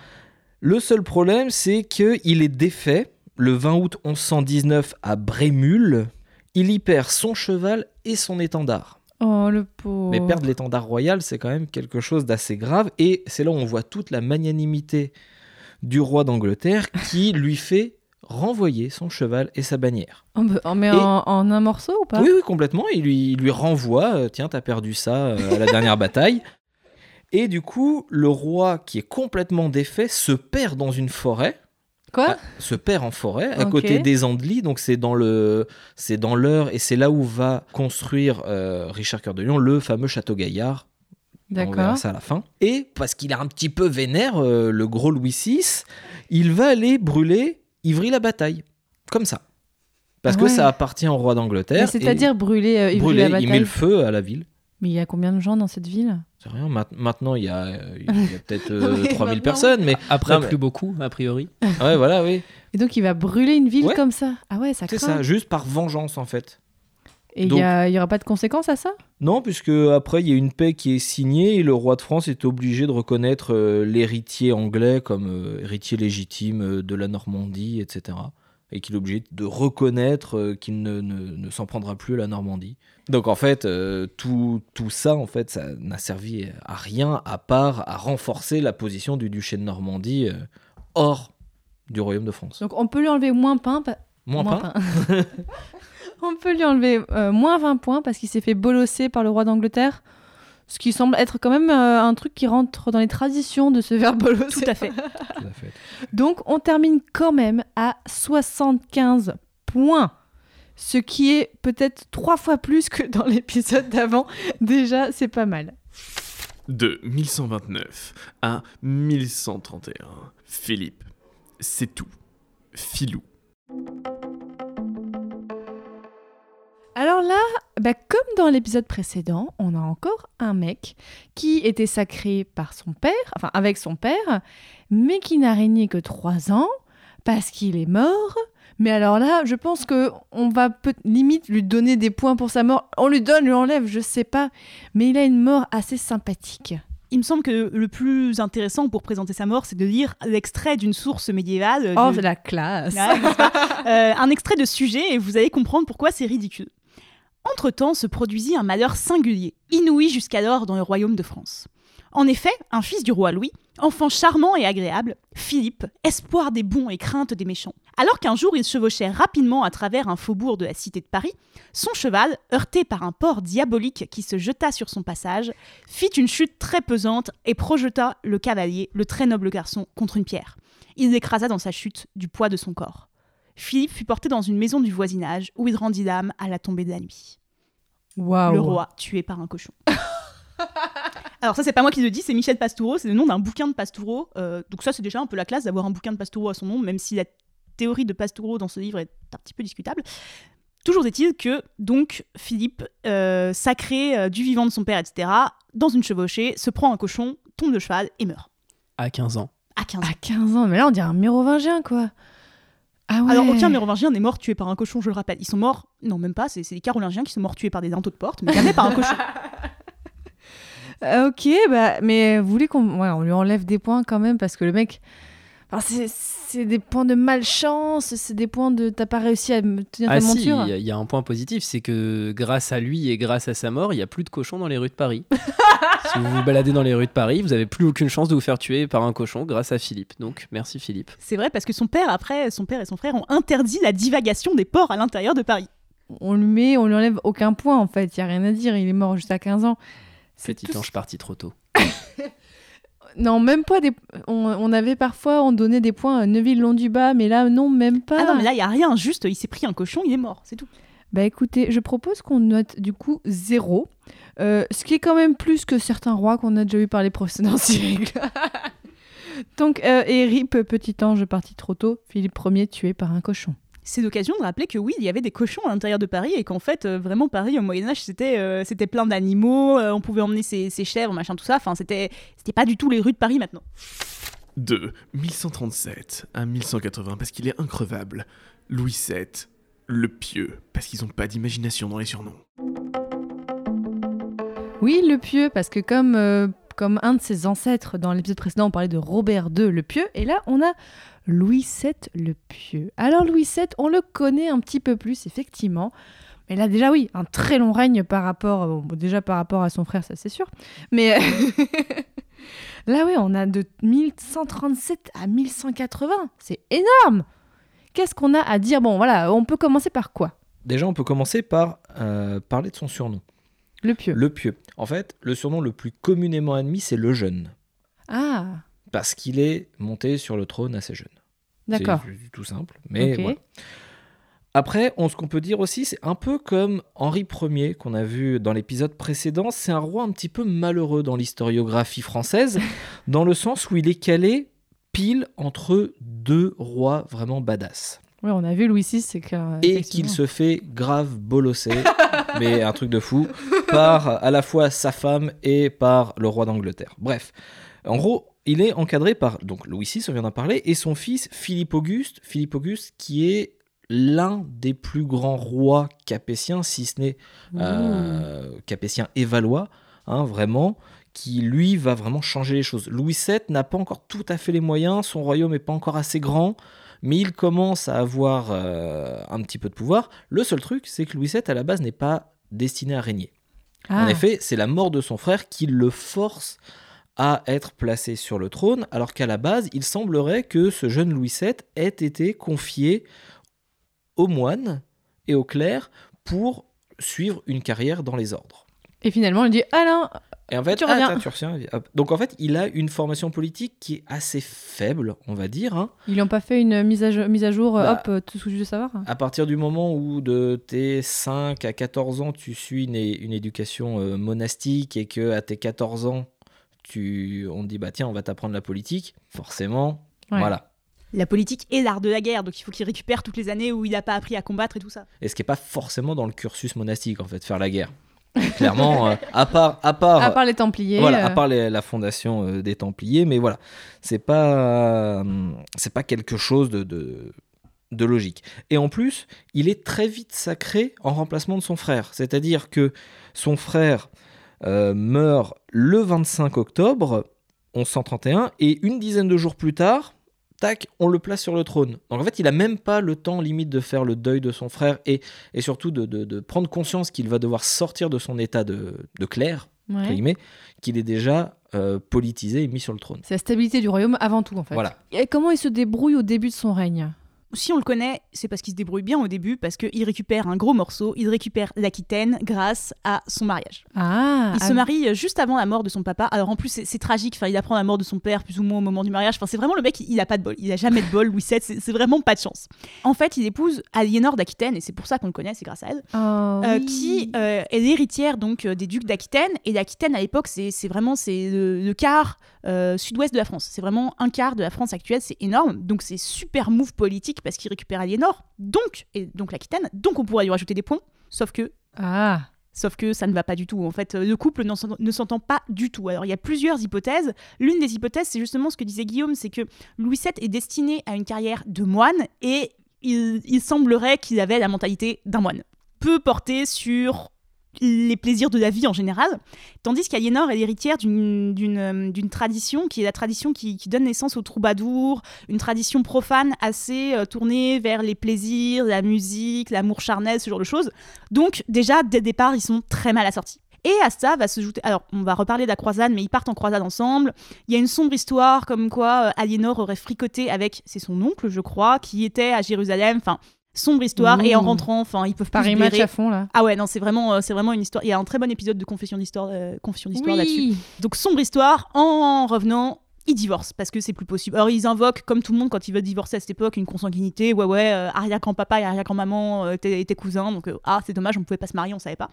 Le seul problème, c'est qu'il est défait le 20 août 1119 à Brémul. Il y perd son cheval et son étendard. Oh, le pauvre. Mais perdre l'étendard royal, c'est quand même quelque chose d'assez grave. Et c'est là où on voit toute la magnanimité du roi d'Angleterre qui lui fait renvoyer son cheval et sa bannière. Oh, bah, oh, mais Et- en, en un morceau ou pas? Oui, oui, complètement. Il lui, il lui renvoie euh, Tiens, t'as perdu ça euh, à la dernière bataille. Et du coup, le roi, qui est complètement défait, se perd dans une forêt. Quoi Ah, se perd en forêt à côté des Andelys, donc c'est dans le c'est dans l'Eure et c'est là où va construire euh, Richard Cœur de Lion le fameux château Gaillard. On verra D'accord. ça à la fin. Et parce qu'il est un petit peu vénère, euh, le gros Louis VI, il va aller brûler Ivry-la-Bataille, comme ça, parce Ah que ça appartient au roi d'Angleterre. C'est-à-dire brûler euh, et Ivry brûler, la il bataille. met le feu à la ville. Mais il y a combien de gens dans cette ville? Rien. ma- Maintenant, il y a, il y a peut-être euh, Oui, 3000 maintenant. personnes, mais Après, Non, mais- plus beaucoup, a priori. ouais, voilà, oui. Et donc il va brûler une ville Ouais. comme ça Ah ouais, ça C'est ça, juste par vengeance en fait. Et il Donc- y, a- il y aura pas de conséquences à ça? Non, puisque après il y a une paix qui est signée et le roi de France est obligé de reconnaître euh, l'héritier anglais comme euh, héritier légitime euh, de la Normandie, etc. Et qu'il est obligé de reconnaître euh, qu'il ne, ne- ne s'en prendra plus à la Normandie. Donc en fait, euh, tout, tout ça, en fait, ça n'a servi à rien à part à renforcer la position du duché de Normandie euh, hors du royaume de France. Donc on peut lui enlever moins pain. pa- Moins, pas. pain. on peut lui enlever euh, moins 20 points parce qu'il s'est fait bolosser par le roi d'Angleterre. Ce qui semble être quand même euh, un truc qui rentre dans les traditions de ce verbe bolosser. Tout à fait. Tout à fait. Donc on termine quand même à 75 points. Ce qui est peut-être trois fois plus que dans l'épisode d'avant. Déjà, c'est pas mal. De 1129 à 1131. Philippe, c'est tout. Filou. Alors là, bah, comme dans l'épisode précédent, on a encore un mec qui était sacré par son père, enfin avec son père, mais qui n'a régné que trois ans parce qu'il est mort. Mais alors là, je pense que on va limite lui donner des points pour sa mort. On lui donne, lui enlève, je sais pas. Mais il a une mort assez sympathique. Il me semble que le plus intéressant pour présenter sa mort, c'est de lire l'extrait d'une source médiévale. Oh, de- c'est la classe. Ouais, Euh, un extrait de sujet et vous allez comprendre pourquoi c'est ridicule. Entre-temps se produisit un malheur singulier, inouï jusqu'alors dans le royaume de France. En effet, un fils du roi Louis, enfant charmant et agréable, Philippe, espoir des bons et crainte des méchants. Alors qu'un jour il chevauchait rapidement à travers un faubourg de la cité de Paris, son cheval, heurté par un porc diabolique qui se jeta sur son passage, fit une chute très pesante et projeta le cavalier, le très noble garçon, contre une pierre. Il l'écrasa dans sa chute du poids de son corps. Philippe fut porté dans une maison du voisinage où il rendit l'âme à la tombée de la nuit. Waouh. Le roi tué par un cochon. Alors ça c'est pas moi qui le dis, c'est Michel Pastoureau, c'est le nom d'un bouquin de Pastoureau. Euh, donc ça c'est déjà un peu la classe d'avoir un bouquin de Pastoureau à son nom, même si la théorie de Pastoureau dans ce livre est un petit peu discutable. Toujours est-il que donc Philippe, euh, sacré euh, du vivant de son père, etc., dans une chevauchée, se prend un cochon, tombe de cheval et meurt. À 15 ans. À 15 ans. À 15 ans, mais là on dirait un mérovingien quoi. Ah ouais. Alors aucun mérovingien n'est mort tué par un cochon, je le rappelle. Ils sont morts, non même pas, c'est les carolingiens qui sont morts tués par des linteaux de porte, mais jamais par un cochon. Ok, bah, mais vous voulez qu'on ouais, on lui enlève des points quand même parce que le mec. C'est- c'est des points de malchance, c'est des points de t'as pas réussi à me tenir Ah ta si, il y, monture. a- il y a un point positif, c'est que grâce à lui et grâce à sa mort, il n'y a plus de cochons dans les rues de Paris. si vous vous baladez dans les rues de Paris, vous avez plus aucune chance de vous faire tuer par un cochon grâce à Philippe. Donc merci Philippe. C'est vrai parce que son père, après, son père et son frère ont interdit la divagation des porcs à l'intérieur de Paris. On lui met, on lui enlève aucun point en fait, il y a rien à dire, il est mort juste à 15 ans. C'est Petit tout ange parti trop tôt. Non, même pas des. On, on avait parfois, on donnait des points à Neuville-Long-du-Bas, mais là, non, même pas. Ah non, mais là, il y a rien, juste, il s'est pris un cochon, il est mort, c'est tout. Bah écoutez, je propose qu'on note du coup zéro, euh, ce qui est quand même plus que certains rois qu'on a déjà eu par les précédents siècles. Donc, euh, et RIP, petit ange parti trop tôt, Philippe Ier tué par un cochon. C'est l'occasion de rappeler que oui, il y avait des cochons à l'intérieur de Paris et qu'en fait, euh, vraiment, Paris au Moyen-Âge, c'était euh, c'était plein d'animaux, euh, on pouvait emmener ses, ses chèvres, machin, tout ça. Enfin, c'était c'était pas du tout les rues de Paris maintenant. De 1137 à 1180 parce qu'il est increvable. Louis VII, le pieux, parce qu'ils ont pas d'imagination dans les surnoms. Oui, le pieux, parce que comme, euh, comme un de ses ancêtres dans l'épisode précédent, on parlait de Robert II le pieux, et là, on a Louis VII le pieux. Alors, Louis VII, on le connaît un petit peu plus, effectivement. Mais là, déjà, oui, un très long règne par rapport, bon, bon, déjà par rapport à son frère, ça c'est sûr. Mais là, oui, on a de 1137 à 1180. C'est énorme. Qu'est-ce qu'on a à dire? Bon, voilà, on peut commencer par quoi? Déjà, on peut commencer par euh, parler de son surnom, Le pieux. le pieux. En fait, le surnom le plus communément admis, c'est le jeune, Ah, parce qu'il est monté sur le trône assez jeune. d'accord. C'est tout simple, mais voilà. Après, on, ce qu'on peut dire aussi, c'est un peu comme Henri Ier qu'on a vu dans l'épisode précédent. C'est un roi un petit peu malheureux dans l'historiographie française, dans le sens où il est calé pile entre deux rois vraiment badass. Oui, on a vu Louis VI, c'est que. Et qu'il se fait grave bolosser, mais un truc de fou, par à la fois sa femme et par le roi d'Angleterre. Bref, en gros, il est encadré par donc Louis VI, on vient d'en parler, et son fils Philippe Auguste, Philippe Auguste qui est l'un des plus grands rois capétiens, si ce n'est euh, capétien et valois, hein, vraiment, qui lui va vraiment changer les choses. Louis VII n'a pas encore tout à fait les moyens, son royaume n'est pas encore assez grand, mais il commence à avoir euh, un petit peu de pouvoir. Le seul truc, c'est que Louis VII, à la base, n'est pas destiné à régner. Ah. En effet, c'est la mort de son frère qui le force à être placé sur le trône, alors qu'à la base, il semblerait que ce jeune Louis VII ait été confié aux moines et aux clercs pour suivre une carrière dans les ordres. Et finalement, il dit Alain, Et en fait, Tu ah, reviens. attends, tu donc en fait, il a une formation politique qui est assez faible, on va dire. hein. ils lui ont pas fait une mise à, jour- mise à jour, Bah. hop, tout ce que je veux savoir À partir du moment où de tes 5 à 14 ans, tu suis une, une éducation euh, monastique et que à tes 14 ans, tu, on te dit bah tiens, on va t'apprendre la politique, forcément, Ouais. voilà. La politique est l'art de la guerre, donc il faut qu'il récupère toutes les années où il n'a pas appris à combattre et tout ça. Et ce qui n'est pas forcément dans le cursus monastique, en fait, faire la guerre. Clairement, euh, à part, à part, À part les Templiers. voilà, à euh, part les- la fondation euh, des Templiers, mais voilà, c'est pas, euh, c'est pas quelque chose de, de, de logique. Et en plus, il est très vite sacré en remplacement de son frère. C'est-à-dire que son frère euh, meurt le 25 octobre 1131 et une dizaine de jours plus tard, tac, on le place sur le trône. Donc en fait, il a même pas le temps limite de faire le deuil de son frère et, et surtout de, de- de prendre conscience qu'il va devoir sortir de son état de, de clerc, ouais. qu'il est déjà euh, politisé et mis sur le trône. C'est la stabilité du royaume avant tout, en fait. Voilà. Et comment il se débrouille au début de son règne? Si on le connaît, c'est parce qu'il se débrouille bien au début, parce qu'il récupère un gros morceau, il récupère l'Aquitaine grâce à son mariage. Ah Il se marie euh, juste avant la mort de son papa. Alors en plus, c'est tragique. Enfin, il apprend la mort de son père plus ou moins au moment du mariage. Enfin, c'est vraiment le mec, il, il a pas de bol. Il a jamais de bol. Louis VII, c'est vraiment pas de chance. En fait, il épouse Aliénor d'Aquitaine, et c'est pour ça qu'on le connaît, c'est grâce à elle, Oh, euh, oui. qui euh, est l'héritière donc des ducs d'Aquitaine. Et l'Aquitaine à l'époque, c'est c'est vraiment c'est le, le quart euh, sud-ouest de la France. C'est vraiment un quart de la France actuelle. C'est énorme. Donc c'est super move politique parce qu'il récupère Aliénor, donc et donc l'Aquitaine. Donc on pourrait lui rajouter des points. Sauf que Ah Sauf que ça ne va pas du tout. En fait, le couple ne s'entend pas du tout. Alors, il y a plusieurs hypothèses. L'une des hypothèses, c'est justement ce que disait Guillaume, c'est que Louis VII est destiné à une carrière de moine et il, il semblerait qu'il avait la mentalité d'un moine. Peu porté sur les plaisirs de la vie en général, tandis qu'Aliénor est l'héritière d'une- euh, tradition qui est la tradition qui, donne naissance aux troubadours, une tradition profane assez euh, tournée vers les plaisirs, la musique, l'amour charnel, ce genre de choses. Donc déjà, dès le départ, ils sont très mal assortis. Et à ça va se jouer. Alors, on va reparler de la croisade, mais ils partent en croisade ensemble. Il y a une sombre histoire comme quoi euh, Aliénor aurait fricoté avec, c'est son oncle, je crois, qui était à Jérusalem. Enfin, sombre histoire. Et en Ouh. rentrant, enfin, ils peuvent plus Paris match à fond, là. Ah ouais, non, c'est vraiment, euh, c'est vraiment une histoire. Il y a un très bon épisode de Confession d'histoire, euh, Confession d'histoire là-dessus. Donc sombre histoire, en revenant, ils divorcent parce que c'est plus possible. Alors ils invoquent, comme tout le monde quand ils veulent divorcer à cette époque, une consanguinité. Ouais, ouais, euh, arrière-grand-papa et arrière-grand-maman euh, étaient cousins, donc ah, c'est dommage, on pouvait pas se marier, on savait pas.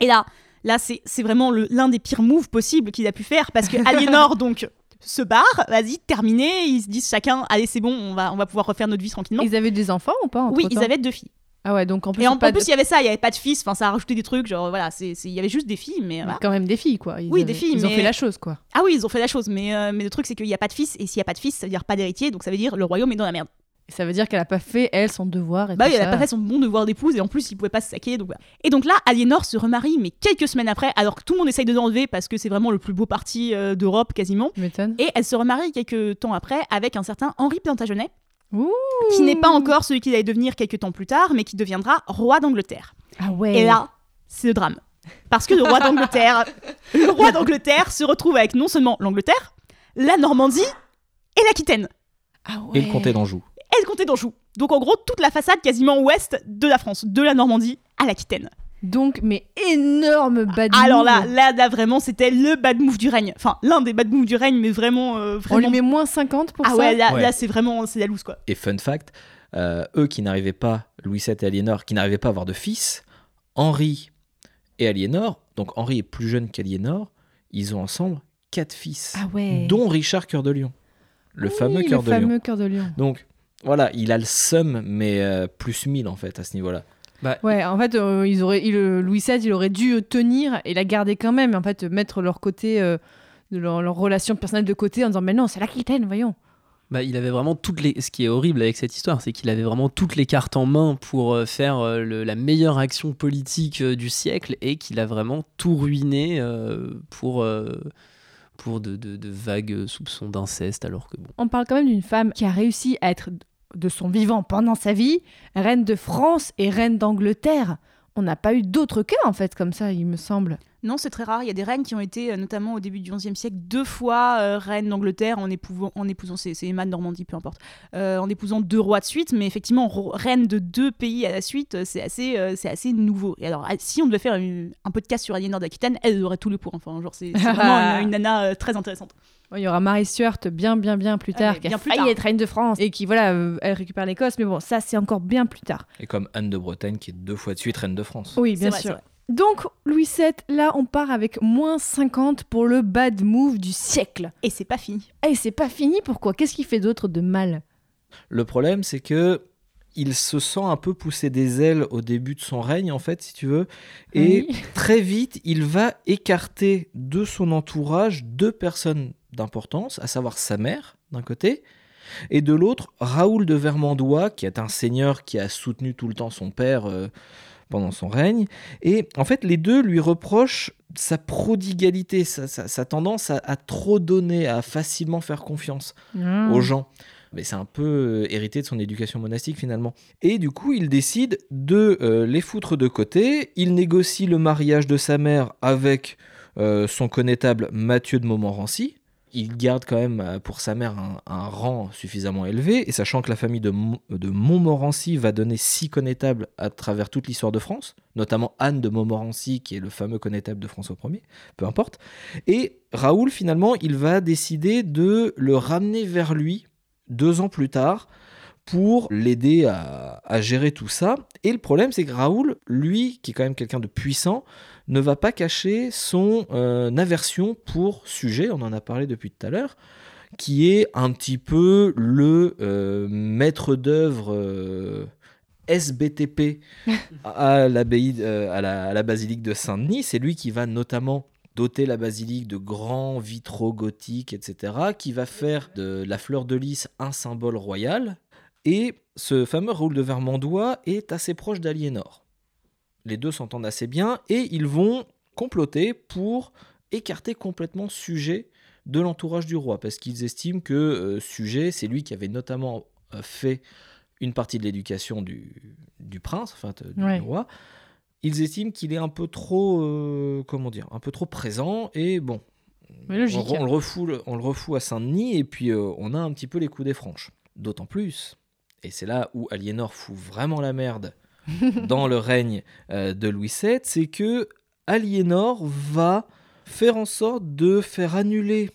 Et là, là c'est vraiment l'un des pires moves possibles qu'il a pu faire parce que Aliénor, donc, se barre, vas-y, terminé. Ils se disent chacun, allez, c'est bon, on va, on va pouvoir refaire notre vie tranquillement. Ils avaient des enfants ou pas Oui, ils avaient deux filles. Ah ouais, donc en plus, Et en, pas en plus, de- il y avait ça, il y avait pas de fils, enfin, ça a rajouté des trucs, genre voilà, il y avait juste des filles, mais voilà. quand même des filles, quoi. Ils Oui, avaient- des filles, Ils ont fait la chose, quoi. Ah oui, ils ont fait la chose, mais, euh, mais le truc c'est qu'il n'y a pas de fils, et s'il n'y a pas de fils, ça veut dire pas d'héritier, donc ça veut dire le royaume est dans la merde. Et ça veut dire qu'elle a pas fait, elle, son devoir. Et Bah tout oui, elle a ça. pas fait son bon devoir d'épouse, et en plus il pouvait pas se saquer, donc voilà. Et donc là, Aliénor se remarie, mais quelques semaines après, alors que tout le monde essaye de l'enlever parce que c'est vraiment le plus beau parti euh, d'Europe quasiment. Et elle se remarie quelques temps après avec un certain Henri Plantagenet, Ouh. qui n'est pas encore celui qu'il allait devenir quelques temps plus tard, mais qui deviendra roi d'Angleterre. Ah ouais. Et là, c'est le drame. Parce que le roi d'Angleterre, le roi d'Angleterre se retrouve avec non seulement l'Angleterre, la Normandie et l'Aquitaine. Ah ouais. Et le comté d'Anjou. Et le comté d'Anjou. Donc en gros, toute la façade quasiment ouest de la France, de la Normandie à l'Aquitaine. Donc, mais énorme bad Alors move. là, là, là, vraiment, c'était le bad move du règne. Enfin, l'un des bad moves du règne, mais vraiment, euh, On vraiment. lui met moins 50 pour ah ça ouais, là, Ouais. là c'est vraiment, c'est la loose quoi. Et fun fact, euh, eux qui n'arrivaient pas, Louis VII et Aliénor, qui n'arrivaient pas à avoir de fils, Henri et Aliénor, donc Henri est plus jeune qu'Aliénor, ils ont ensemble quatre fils, Ah ouais. dont Richard Cœur de Lion, le Oui, fameux Cœur le de Lion. fameux cœur de lion. Donc voilà, il a le seum, mais euh, plus 1000 en fait à ce niveau-là. Bah, Ouais, en fait, euh, ils auraient, il, euh, Louis XVI, il aurait dû tenir et la garder quand même, et en fait, mettre leur côté, euh, de leur, leur relation personnelle de côté en disant, mais non, c'est l'Aquitaine, voyons. Bah, il avait vraiment toutes les. Ce qui est horrible avec cette histoire, c'est qu'il avait vraiment toutes les cartes en main pour faire le- la meilleure action politique du siècle et qu'il a vraiment tout ruiné euh, pour, euh, pour de, de- de vagues soupçons d'inceste. Alors que bon. On parle quand même d'une femme qui a réussi à être de son vivant pendant sa vie, reine de France et reine d'Angleterre. On n'a pas eu d'autres cas, en fait, comme ça, il me semble. Non, c'est très rare. Il y a des reines qui ont été, euh, notamment au début du XIe siècle, deux fois euh, reines d'Angleterre en, épouvant- en épousant, c'est Emma de Normandie, peu importe, euh, en épousant deux rois de suite. Mais effectivement, reine de deux pays à la suite, euh, c'est assez, euh, c'est assez nouveau. Et alors, ah, si on devait faire une- un podcast sur Aliénor d'Aquitaine, elle aurait tout le pour. Enfin, genre, c'est vraiment une, une nana euh, très intéressante. Ouais, Il y aura Marie Stuart bien, bien, bien plus tard, Ouais, qui a failli tard. être reine de France et qui, voilà, euh, elle récupère l'Écosse. Mais bon, ça, c'est encore bien plus tard. Et comme Anne de Bretagne qui est deux fois de suite reine de France. Oui, bien sûr. vrai. Donc, Louis VII, là, on part avec moins 50 pour le bad move du siècle. Et c'est pas fini. Et c'est pas fini, pourquoi? Qu'est-ce qu'il fait d'autre de mal? Le problème, c'est que il se sent un peu pousser des ailes au début de son règne, en fait, si tu veux. Et Oui. très vite, il va écarter de son entourage deux personnes d'importance, à savoir sa mère, d'un côté, et de l'autre, Raoul de Vermandois, qui est un seigneur qui a soutenu tout le temps son père euh, pendant son règne. Et en fait, les deux lui reprochent sa prodigalité, sa, sa- sa tendance à, à trop donner, à facilement faire confiance Ah. aux gens. Mais c'est un peu euh, hérité de son éducation monastique finalement. Et du coup, il décide de euh, les foutre de côté. Il négocie le mariage de sa mère avec euh, son connétable Mathieu de Montmorency. Il garde quand même euh, pour sa mère un, rang suffisamment élevé. Et sachant que la famille de, de Montmorency va donner six connétables à travers toute l'histoire de France, notamment Anne de Montmorency, qui est le fameux connétable de François Ier, peu importe. Et Raoul, finalement, il va décider de le ramener vers lui deux ans plus tard pour l'aider à, à gérer tout ça. Et le problème, c'est que Raoul, lui, qui est quand même quelqu'un de puissant, ne va pas cacher son euh, aversion pour sujet, on en a parlé depuis tout à l'heure, qui est un petit peu le euh, maître d'œuvre euh, SBTP à l'abbaye, à, la, à la basilique de Saint-Denis. C'est lui qui va notamment doter la basilique de grands vitraux gothiques, etc., qui va faire de la fleur de lys un symbole royal. Et ce fameux Raoul de Vermandois est assez proche d'Aliénor. Les deux s'entendent assez bien et ils vont comploter pour écarter complètement Sujet de l'entourage du roi, parce qu'ils estiment que euh, Sujet, c'est lui qui avait notamment euh, fait une partie de l'éducation du, du prince, enfin du Ouais. roi. Ils estiment qu'il est un peu trop, euh, comment dire, un peu trop présent et bon, logique. on, on le refoule, on le refoule à Saint-Denis et puis euh, on a un petit peu les coups des franches. D'autant plus, et c'est là où Aliénor fout vraiment la merde dans le règne euh, de Louis VII, c'est que Aliénor va faire en sorte de faire annuler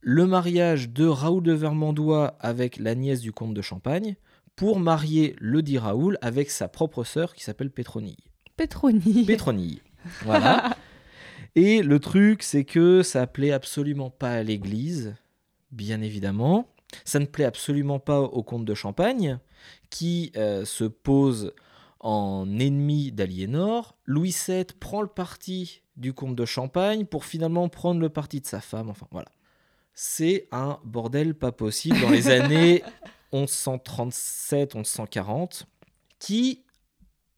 le mariage de Raoul de Vermandois avec la nièce du comte de Champagne pour marier le dit Raoul avec sa propre sœur qui s'appelle Pétronille. Pétronille. Pétronille. Voilà. Et le truc, c'est que ça plaît absolument pas à l'Église, bien évidemment. Ça ne plaît absolument pas au comte de Champagne, qui euh, se pose en ennemi d'Aliénor. Louis VII prend le parti du comte de Champagne pour finalement prendre le parti de sa femme. Enfin, voilà. C'est un bordel pas possible dans les années 1137-1140 qui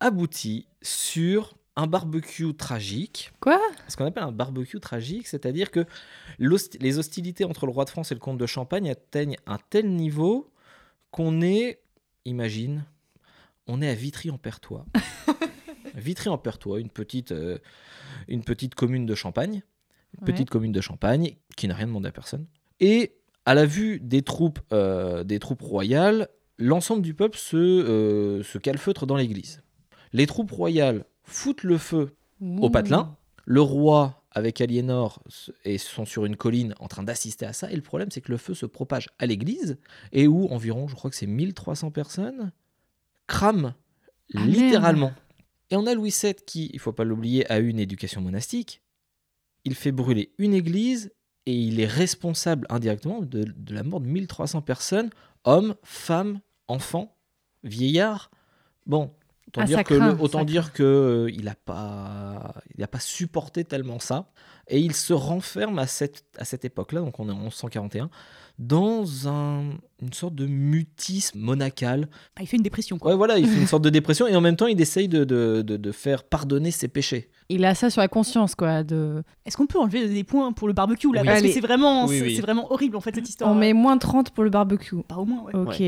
aboutit sur un barbecue tragique. Quoi? Ce qu'on appelle un barbecue tragique, c'est-à-dire que les hostilités entre le roi de France et le comte de Champagne atteignent un tel niveau qu'on est, imagine, on est à Vitry-en-Pertois. Vitry-en-Pertois, une petite, euh, une petite commune de Champagne, une Ouais. petite commune de Champagne qui n'a rien demandé à personne. Et à la vue des troupes, euh, des troupes royales, l'ensemble du peuple se, euh, se calfeutre dans l'église. Les troupes royales foutent le feu au patelin. Le roi avec Aliénor et sont sur une colline en train d'assister à ça. Et le problème, c'est que le feu se propage à l'église et où environ, je crois que c'est 1300 personnes, crament Ah, littéralement. Et on a Louis VII qui, il faut pas l'oublier, a eu une éducation monastique. Il fait brûler une église et il est responsable indirectement de, de la mort de 1300 personnes, hommes, femmes, enfants, vieillards. Bon, autant Ah, dire que le- craint, autant ça dire que euh, il a pas il a pas supporté tellement ça et il se renferme à cette à cette époque-là, donc on est en 1141 dans un- une sorte de mutisme monacal. Ah, il fait une dépression, quoi. Ouais, voilà, il fait une sorte de dépression et en même temps, il essaye de, de- de- de faire pardonner ses péchés. Il a ça sur la conscience, quoi. De... Est-ce qu'on peut enlever des points pour le barbecue, là? Oui. Parce Allez. que c'est vraiment, Oui, c'est oui. c'est vraiment horrible, en fait, cette histoire. On met moins 30 pour le barbecue. Pas au moins, ouais. Ok.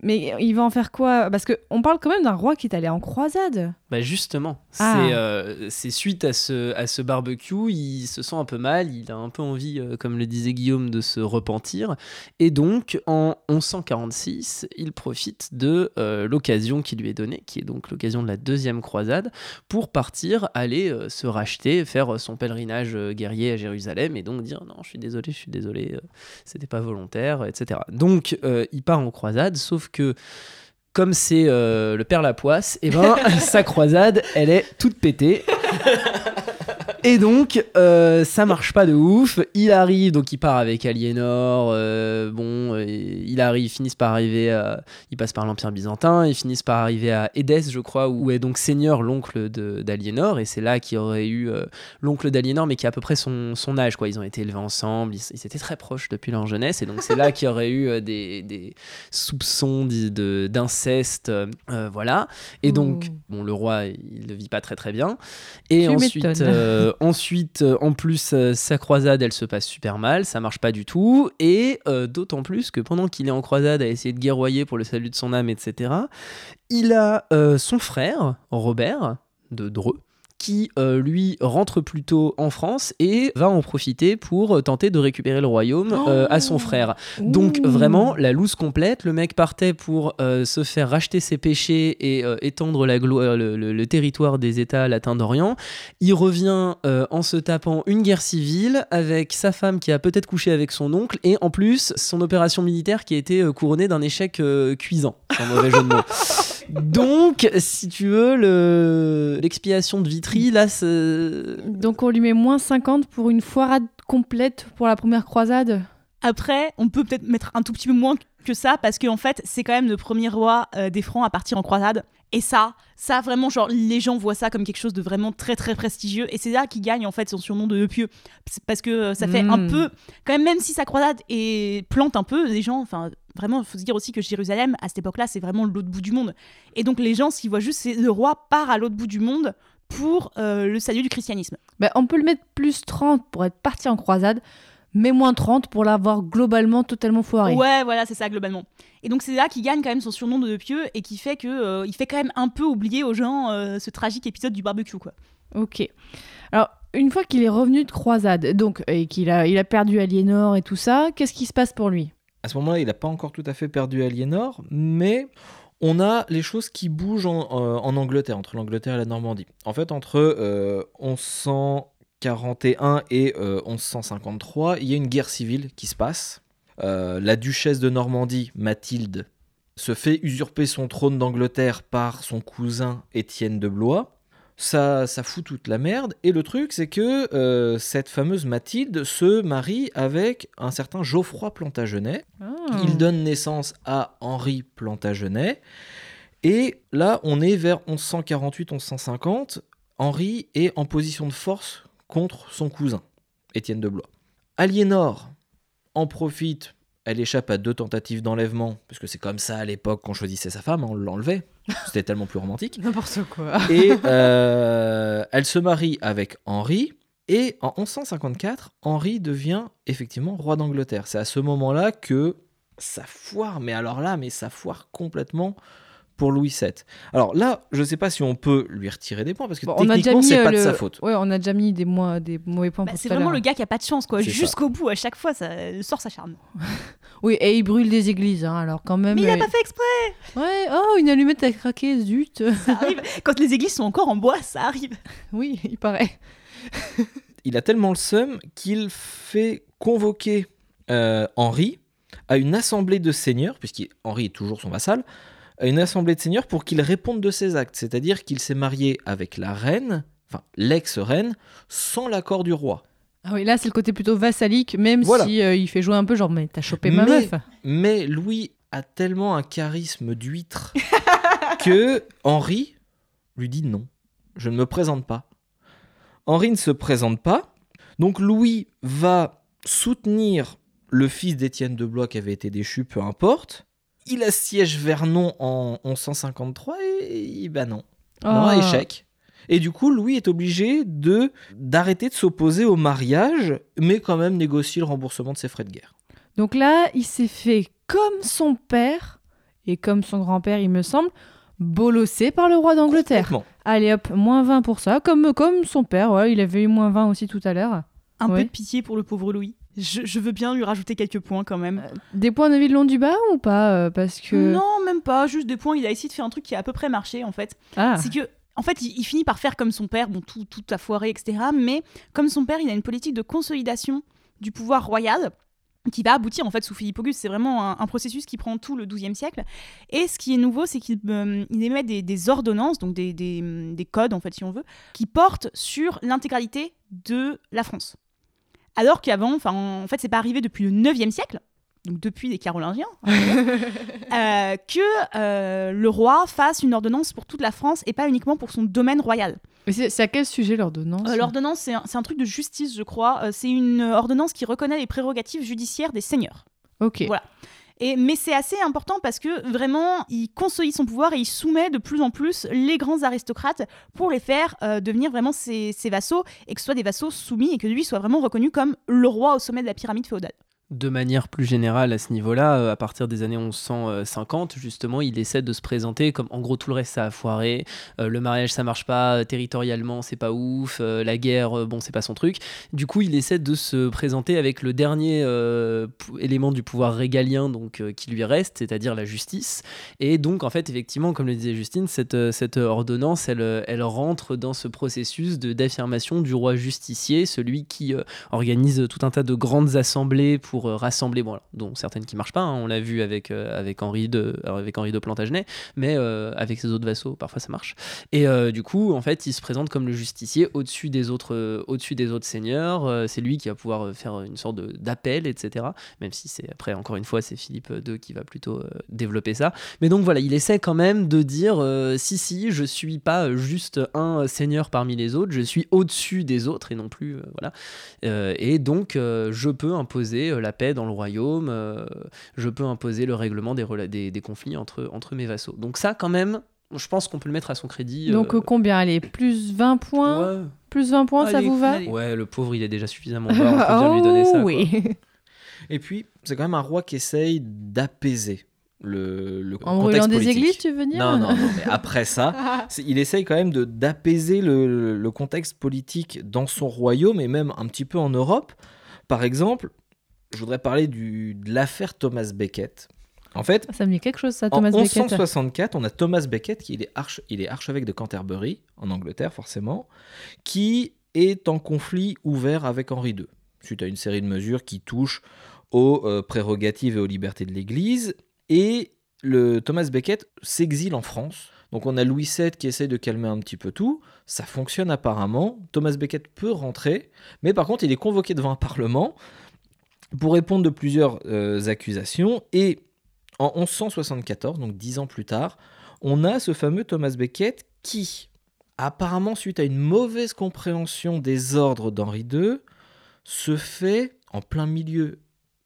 Mais il va en faire quoi? Parce que on parle quand même d'un roi qui est allé en croisade. Bah justement, Ah. c'est euh, c'est suite à ce, à ce barbecue, il se sent un peu mal, il a un peu envie, euh, comme le disait Guillaume, de se repentir. Et donc, en 1146, il profite de euh, l'occasion qui lui est donnée, qui est donc l'occasion de la deuxième croisade, pour partir, aller se racheter, faire son pèlerinage guerrier à Jérusalem, et donc dire non, je suis désolé, je suis désolé, c'était pas volontaire, etc. Donc, il part en croisade, sauf que comme c'est euh, le père Lapoisse, et ben sa croisade, elle est toute pétée. Et donc, euh, ça marche pas de ouf. Il arrive, donc il part avec Aliénor. euh, bon, euh, il arrive, ils finissent par arriver. À, ils passent par l'Empire byzantin. Ils finissent par arriver à Édesse, je crois, où est donc Seigneur, l'oncle d'Aliénor. Et c'est là qu'il aurait eu l'oncle d'Aliénor, mais qui a à peu près son, son âge. Quoi. Ils ont été élevés ensemble. Ils, ils étaient très proches depuis leur jeunesse. Et donc, c'est là qu'il aurait eu des, des soupçons d'inceste. voilà. Et donc, Ouh. bon, le roi, il ne vit pas très très bien. Et Tu ensuite. Euh, ensuite euh, en plus, euh, sa croisade, elle se passe super mal, ça marche pas du tout. Et d'autant plus que pendant qu'il est en croisade à essayer de guerroyer pour le salut de son âme, etc., il a son frère, Robert, de Dreux, qui euh, lui rentre plutôt en France et va en profiter pour euh, tenter de récupérer le royaume euh, à son frère. Donc Ouh. vraiment la loose complète, le mec partait pour euh, se faire racheter ses péchés et euh, étendre la euh, le, le- le territoire des États latins d'Orient. Il revient euh, en se tapant une guerre civile avec sa femme qui a peut-être couché avec son oncle et en plus son opération militaire qui a été couronnée d'un échec euh, cuisant, sans mauvais jeu de mots. Donc, si tu veux, le- l'expiation de Vitry, là, c'est... Donc on lui met moins 50 pour une foirade complète pour la première croisade? Après, on peut peut-être mettre un tout petit peu moins que ça parce qu'en fait, c'est quand même le premier roi euh, des Francs à partir en croisade. Et ça, ça vraiment, genre, les gens voient ça comme quelque chose de vraiment très très prestigieux. Et c'est là qu'il gagne en fait son surnom de Pieux. Parce que euh, ça fait un peu, quand même, même si sa croisade est plante un peu, les gens, enfin, vraiment, il faut se dire aussi que Jérusalem, à cette époque-là, c'est vraiment l'autre bout du monde. Et donc, les gens, ce qu'ils voient juste, c'est le roi part à l'autre bout du monde pour euh, le salut du christianisme. Bah, on peut le mettre plus 30 pour être parti en croisade, mais moins 30 pour l'avoir globalement totalement foiré. Ouais, voilà, c'est ça globalement. Et donc c'est là qu'il gagne quand même son surnom de pieux et qui fait que euh, il fait quand même un peu oublier aux gens euh, ce tragique épisode du barbecue quoi. Ok. Alors, une fois qu'il est revenu de croisade, donc, et qu'il a, il a perdu Aliénor et tout ça, qu'est-ce qui se passe pour lui? À ce moment-là, il n'a pas encore tout à fait perdu Aliénor, mais on a les choses qui bougent en, euh, Angleterre, entre l'Angleterre et la Normandie. En fait, entre euh, 1141 et euh, 1153, il y a une guerre civile qui se passe. Euh, la duchesse de Normandie, Mathilde, se fait usurper son trône d'Angleterre par son cousin Étienne de Blois. Ça, ça fout toute la merde. Et le truc, c'est que euh, cette fameuse Mathilde se marie avec un certain Geoffroy Plantagenet. Ah. Il donne naissance à Henri Plantagenet. Et là, on est vers 1148-1150. Henri est en position de force contre son cousin, Étienne de Blois. Aliénor en profite. Elle échappe à deux tentatives d'enlèvement, parce que c'est comme ça à l'époque qu'on choisissait sa femme, on l'enlevait. C'était tellement plus romantique. N'importe quoi. Et euh, elle se marie avec Henri. Et en 1154, Henri devient effectivement roi d'Angleterre. C'est à ce moment-là que ça foire, mais alors là, mais ça foire complètement pour Louis VII. Alors là, je ne sais pas si on peut lui retirer des points, parce que Bon, on a déjà techniquement, mis c'est euh, pas le... de sa faute. Ouais, on a déjà mis des, mois, des mauvais points Bah, pour c'est vraiment le gars qui a pas de chance quoi. C'est ça. Jusqu'au bout à chaque fois ça sort s'acharne. Oui, et il brûle des églises, hein, alors quand même. Mais il a euh, pas fait exprès. Ouais, oh, une allumette a craqué, zut. Ça arrive. Quand les églises sont encore en bois, ça arrive. oui, il paraît. il a tellement le seum qu'il fait convoquer euh, Henri à une assemblée de seigneurs, puisqu'Henri est toujours son vassal, à une assemblée de seigneurs pour qu'il réponde de ses actes. C'est-à-dire qu'il s'est marié avec la reine, enfin l'ex-reine, sans l'accord du roi. Ah oui, là, c'est le côté plutôt vassalique, même Voilà. si euh, il fait jouer un peu genre, mais t'as chopé ma Mais- meuf. Mais Louis a tellement un charisme d'huître que Henri lui dit non, je ne me présente pas. Henri ne se présente pas, donc Louis va soutenir le fils d'Étienne de Blois qui avait été déchu, peu importe. Il assiège Vernon en 1153 et ben non, non, Oh. échec. Et du coup, Louis est obligé de d'arrêter de s'opposer au mariage, mais quand même négocier le remboursement de ses frais de guerre. Donc là, il s'est fait comme son père, et comme son grand-père, il me semble, bolossé par le roi d'Angleterre. Allez hop, moins 20 pour ça. Comme, comme son père, ouais, il avait eu moins 20 aussi tout à l'heure. Un Ouais. peu de pitié pour le pauvre Louis. Je, je veux bien lui rajouter quelques points quand même. Des points de vie de long du bas ou pas euh, Parce que. Non, même pas, juste des points. Il a essayé de faire un truc qui a à peu près marché en fait. Ah. C'est que, en fait, il, il finit par faire comme son père, bon, tout, tout a foiré, etc. Mais comme son père, il a une politique de consolidation du pouvoir royal qui va aboutir en fait sous Philippe Auguste. C'est vraiment un, un processus qui prend tout le XIIe siècle. Et ce qui est nouveau, c'est qu'il euh, émet des, des ordonnances, donc des, des- des codes en fait, si on veut, qui portent sur l'intégralité de la France. Alors qu'avant, enfin, en fait, c'est pas arrivé depuis le 9e siècle, donc depuis les Carolingiens, euh, que euh, le roi fasse une ordonnance pour toute la France et pas uniquement pour son domaine royal. Mais c'est à quel sujet l'ordonnance? Euh, L'ordonnance, c'est un, un truc de justice, je crois. C'est une ordonnance qui reconnaît les prérogatives judiciaires des seigneurs. Ok. Voilà. Et, mais c'est assez important parce que vraiment, il consolide son pouvoir et il soumet de plus en plus les grands aristocrates pour les faire euh, devenir vraiment ses, ses vassaux et que ce soit des vassaux soumis et que lui soit vraiment reconnu comme le roi au sommet de la pyramide féodale. De manière plus générale à ce niveau-là, euh, à partir des années 1150, justement, il essaie de se présenter comme en gros tout le reste ça a foiré, euh, le mariage ça marche pas, euh, territorialement c'est pas ouf, la guerre, bon c'est pas son truc. Du coup, il essaie de se présenter avec le dernier élément du pouvoir régalien donc qui lui reste, c'est-à-dire la justice. Et donc en fait, effectivement, comme le disait Justine, cette, ordonnance, elle, rentre dans ce processus d'affirmation du roi justicier, celui qui organise tout un tas de grandes assemblées pour euh, rassembler, dont certaines qui marchent pas, hein, on l'a vu avec, euh, avec, Henri de, alors, avec Henri de Plantagenet, mais euh, avec ses autres vassaux, parfois ça marche. Et euh, du coup, en fait, il se présente comme le justicier au-dessus des autres, euh, au-dessus des autres seigneurs. euh, c'est lui qui va pouvoir euh, faire une sorte d'appel, etc. Même si c'est après, encore une fois, c'est Philippe II qui va plutôt euh, développer ça. Mais donc voilà, il essaie quand même de dire euh, si, si, je suis pas juste un seigneur parmi les autres, je suis au-dessus des autres et non plus. euh, voilà. Euh, et donc, euh, je peux imposer euh, la paix dans le royaume, euh, je peux imposer le règlement des, rela- des, des conflits entre, entre mes vassaux. Donc, ça, quand même, je pense qu'on peut le mettre à son crédit. Donc euh, euh, combien? Allez, plus 20 points? Ouais. Plus 20 points, ça vous va? allez. Ouais, le pauvre, il est déjà suffisamment bas, on peut bien lui donner ça. Oh, quoi. oui. Et puis, c'est quand même un roi qui essaye d'apaiser le, le En contexte brûlant des églises, tu veux dire? Non, non, non, mais après ça, c'est- il essaye quand même de- d'apaiser le, le contexte politique dans son royaume et même un petit peu en Europe. Par exemple, je voudrais parler du, de l'affaire Thomas Becket. En fait, Ça me dit quelque chose, ça, en Thomas Becket. 1164, on a Thomas Becket qui il est, arche- il est archevêque de Canterbury, en Angleterre forcément, qui est en conflit ouvert avec Henri II, suite à une série de mesures qui touchent aux euh, prérogatives et aux libertés de l'Église. Et le Thomas Becket s'exile en France. Donc on a Louis VII qui essaie de calmer un petit peu tout. Ça fonctionne apparemment. Thomas Becket peut rentrer, mais par contre il est convoqué devant un parlement pour répondre de plusieurs euh, accusations. Et en 1174, donc dix ans plus tard, on a ce fameux Thomas Becket qui, apparemment suite à une mauvaise compréhension des ordres d'Henri II, se fait, en plein milieu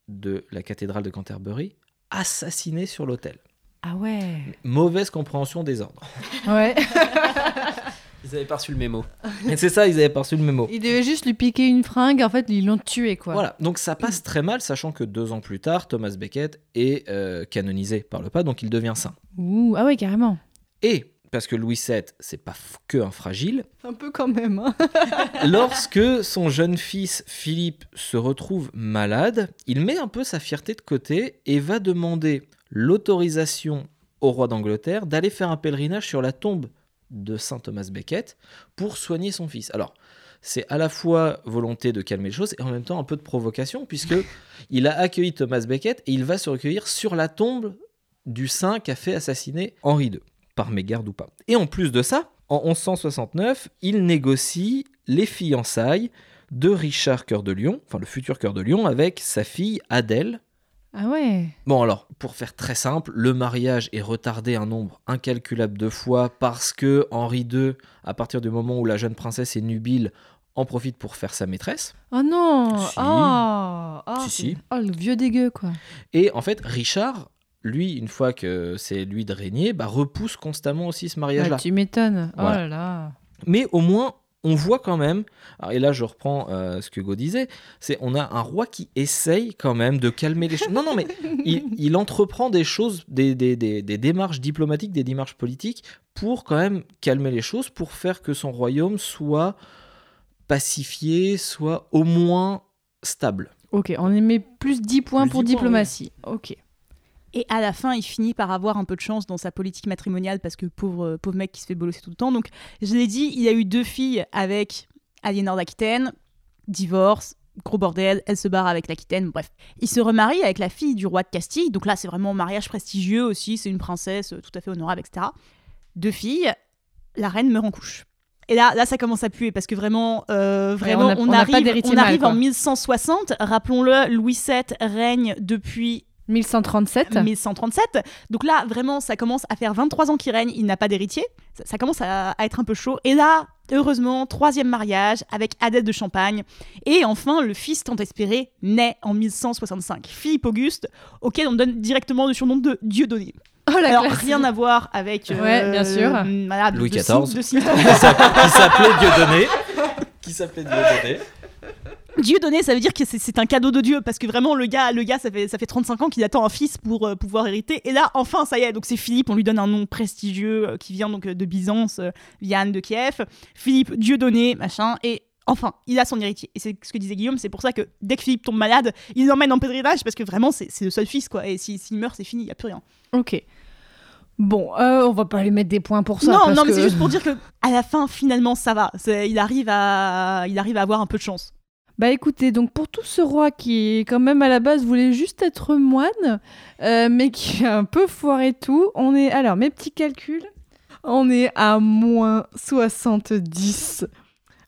de la cathédrale de Canterbury, assassiner sur l'autel. Ah ouais. Mauvaise compréhension des ordres. Ouais. Ils avaient pas reçu le mémo. Et c'est ça, ils avaient pas reçu le mémo. Il devait juste lui piquer une fringue, en fait, ils l'ont tué, quoi. Voilà, donc ça passe très mal, sachant que deux ans plus tard, Thomas Becket est euh, canonisé par le pape, donc il devient saint. Ouh, ah ouais, carrément. Et parce que Louis VII, c'est pas que un fragile, Un peu quand même. hein. lorsque son jeune fils Philippe se retrouve malade, il met un peu sa fierté de côté et va demander l'autorisation au roi d'Angleterre d'aller faire un pèlerinage sur la tombe de saint Thomas Becket pour soigner son fils. Alors, c'est à la fois volonté de calmer les choses et en même temps un peu de provocation puisque il a accueilli Thomas Becket et il va se recueillir sur la tombe du saint qu'a fait assassiner Henri II, par mégarde ou pas. Et en plus de ça, en 1169, il négocie les fiançailles de Richard Cœur de Lion, enfin le futur Cœur de Lion, avec sa fille Adèle. Ah ouais. Bon alors, pour faire très simple, le mariage est retardé un nombre incalculable de fois parce que Henri II, à partir du moment où la jeune princesse est nubile, en profite pour faire sa maîtresse. Oh non. Si. Oh. Oh, Si, si. oh, le vieux dégueu, quoi. Et en fait, Richard, lui, une fois que c'est lui de régner, bah, repousse constamment aussi ce mariage-là. Ah, tu m'étonnes. Oh Voilà. là là. Mais au moins, on voit quand même, et là je reprends euh, ce que Hugo disait, c'est on a un roi qui essaye quand même de calmer les choses. Non, non, mais il, il entreprend des choses, des, des- des- des démarches diplomatiques, des démarches politiques pour quand même calmer les choses, pour faire que son royaume soit pacifié, soit au moins stable. Ok, on y met plus 10 points Plus pour 10 points, diplomatie. Ok. Et à la fin, il finit par avoir un peu de chance dans sa politique matrimoniale parce que pauvre, euh, pauvre mec qui se fait bolosser tout le temps. Donc, je l'ai dit, il a eu deux filles avec Aliénor d'Aquitaine, divorce, gros bordel, elle se barre avec l'Aquitaine, bref. Il se remarie avec la fille du roi de Castille, donc là, c'est vraiment un mariage prestigieux aussi, c'est une princesse euh, tout à fait honorable, etc. Deux filles, la reine meurt en couche. Et là, là, ça commence à puer parce que vraiment, euh, vraiment, on a- on, on n'a pas arrive, on arrive en 1160. Rappelons-le, Louis VII règne depuis 1137. 1137. Donc là, vraiment, ça commence à faire 23 ans qu'il règne, il n'a pas d'héritier. Ça, ça commence à, à être un peu chaud. Et là, heureusement, troisième mariage avec Adèle de Champagne. Et enfin, le fils tant espéré naît en 1165. Philippe Auguste, auquel on donne directement le surnom de Dieudonné. Oh la Alors, classe. rien à voir avec... euh, Ouais, bien sûr. voilà, de- Louis de XIV. De qui s'appelait Dieudonné. Qui s'appelait Dieudonné. Dieu donné, ça veut dire que c'est- un cadeau de Dieu parce que vraiment le gars, le gars, ça fait ça fait 35 ans qu'il attend un fils pour euh, pouvoir hériter et là enfin ça y est, donc c'est Philippe, on lui donne un nom prestigieux euh, qui vient donc euh, de Byzance, euh, Yann de Kiev, Philippe Dieu donné, machin et Enfin, il a son héritier. Et c'est ce que disait Guillaume, c'est pour ça que dès que Philippe tombe malade, il l'emmène en pèlerinage parce que vraiment, c'est le seul fils, quoi. Et si- s'il meurt, c'est fini, il n'y a plus rien. Ok. Bon, euh, on va pas lui mettre des points pour ça. non, parce non, mais que- c'est juste pour dire que à la fin, finalement, ça va. Il arrive, à... il arrive à avoir un peu de chance. Bah écoutez, donc pour tout ce roi qui, quand même, à la base, voulait juste être moine, euh, mais qui a un peu foiré tout, on est... Alors, mes petits calculs, on est à moins 70.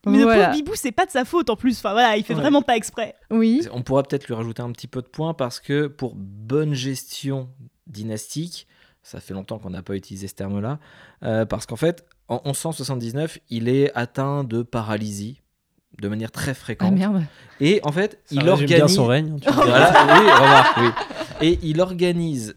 Mais le voilà. pauvre Bibou, c'est pas de sa faute en plus. Enfin voilà, il fait Ouais. vraiment pas exprès. Oui. On pourra peut-être lui rajouter un petit peu de points parce que pour bonne gestion dynastique, ça fait longtemps qu'on n'a pas utilisé ce terme-là, euh, parce qu'en fait, en 1179, il est atteint de paralysie de manière très Ah fréquente. merde. Et en fait, Ça il résume bien organise. son règne. tu. Voilà, oui, remarque, oui. Et il organise,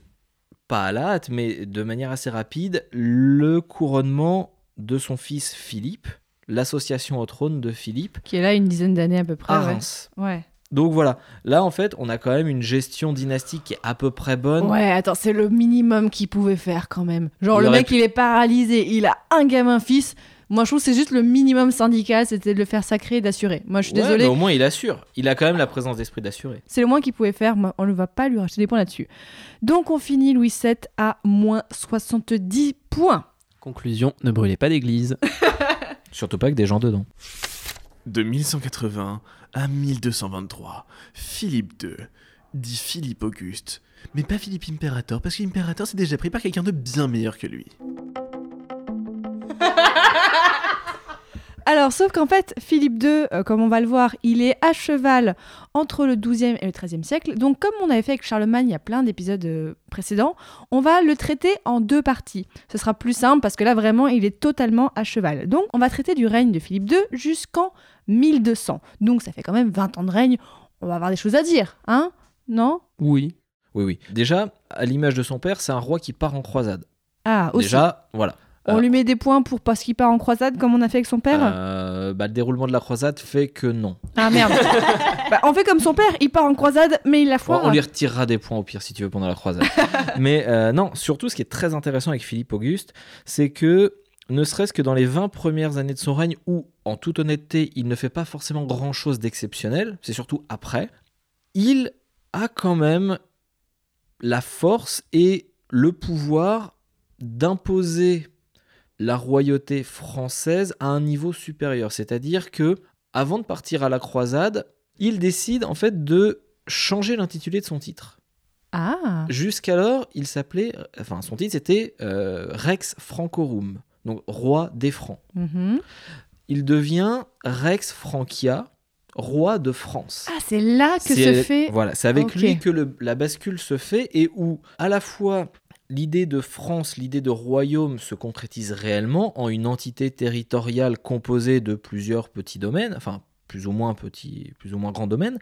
pas à la hâte, mais de manière assez rapide, le couronnement de son fils Philippe, l'association au trône de Philippe, Qui est là une dizaine d'années à peu près. à. Reims. Ouais. Donc voilà, là en fait, on a quand même une gestion dynastique qui est à peu près bonne. Ouais, attends, c'est le minimum qu'il pouvait faire quand même. Genre, Il le mec, pu- il est paralysé, il a un gamin fils. Moi, je trouve que c'est juste le minimum syndical, c'était de le faire sacrer et d'assurer. Moi, je suis Ouais, désolée. mais au moins il assure. Il a quand même la présence d'esprit d'assurer. C'est le moins qu'il pouvait faire. Moi, on ne va pas lui racheter des points là-dessus. Donc, on finit Louis VII à moins 70 points. Conclusion, ne brûlez pas d'église. Surtout pas avec des gens dedans. De 1180 à 1223, Philippe II, dit Philippe Auguste, mais pas Philippe Impérator, parce que l'Impérator s'est déjà pris par quelqu'un de bien meilleur que lui. Alors, sauf qu'en fait, Philippe II, euh, comme on va le voir, il est à cheval entre le 12e et le 13e siècle. Donc, comme on avait fait avec Charlemagne il y a plein d'épisodes euh, précédents, on va le traiter en deux parties. Ce sera plus simple parce que là, vraiment, il est totalement à cheval. Donc, on va traiter du règne de Philippe II jusqu'en 1200. Donc, ça fait quand même 20 ans de règne. On va avoir des choses à dire, hein? Non? Oui. Oui, oui. Déjà, à l'image de son père, c'est un roi qui part en croisade. Ah, aussi. Déjà, voilà. On lui met des points pour parce qu'il part en croisade comme on a fait avec son père Euh, bah, le déroulement de la croisade fait que non. Ah merde. Bah, on fait comme son père, il part en croisade, mais il la Bon, foire. on lui retirera des points au pire si tu veux pendant la croisade. Mais euh, non, surtout ce qui est très intéressant avec Philippe Auguste, c'est que ne serait-ce que dans les 20 premières années de son règne, où en toute honnêteté, il ne fait pas forcément grand-chose d'exceptionnel, c'est surtout après, il a quand même la force et le pouvoir d'imposer la royauté française à un niveau supérieur. C'est-à-dire que avant de partir à la croisade, il décide en fait de changer l'intitulé de son titre. Ah. Jusqu'alors, il s'appelait, enfin son titre c'était euh, Rex Francorum, donc roi des Francs. Mhm. Il devient Rex Francia, roi de France. Ah, c'est là que C'est- se fait. Voilà, c'est avec lui que le- la bascule se fait et où à la fois l'idée de France, l'idée de royaume se concrétise réellement en une entité territoriale composée de plusieurs petits domaines, enfin plus ou moins petits, plus ou moins grands domaines,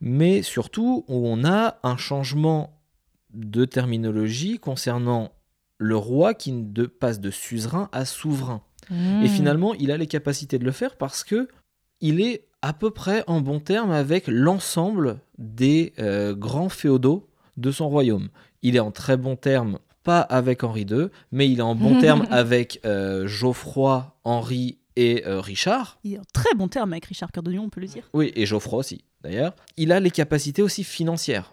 mais surtout où on a un changement de terminologie concernant le roi qui de- passe de suzerain à souverain. Hmm. Et finalement, il a les capacités de le faire parce que il est à peu près en bon terme avec l'ensemble des euh, grands féodaux de son royaume. Il est en très bon terme, pas avec Henri II, mais il est en bon terme avec euh, Geoffroy, Henri et euh, Richard. Il est en très bon terme avec Richard Cœur de Lion, on peut le dire. Oui, et Geoffroy aussi, d'ailleurs. Il a les capacités aussi financières.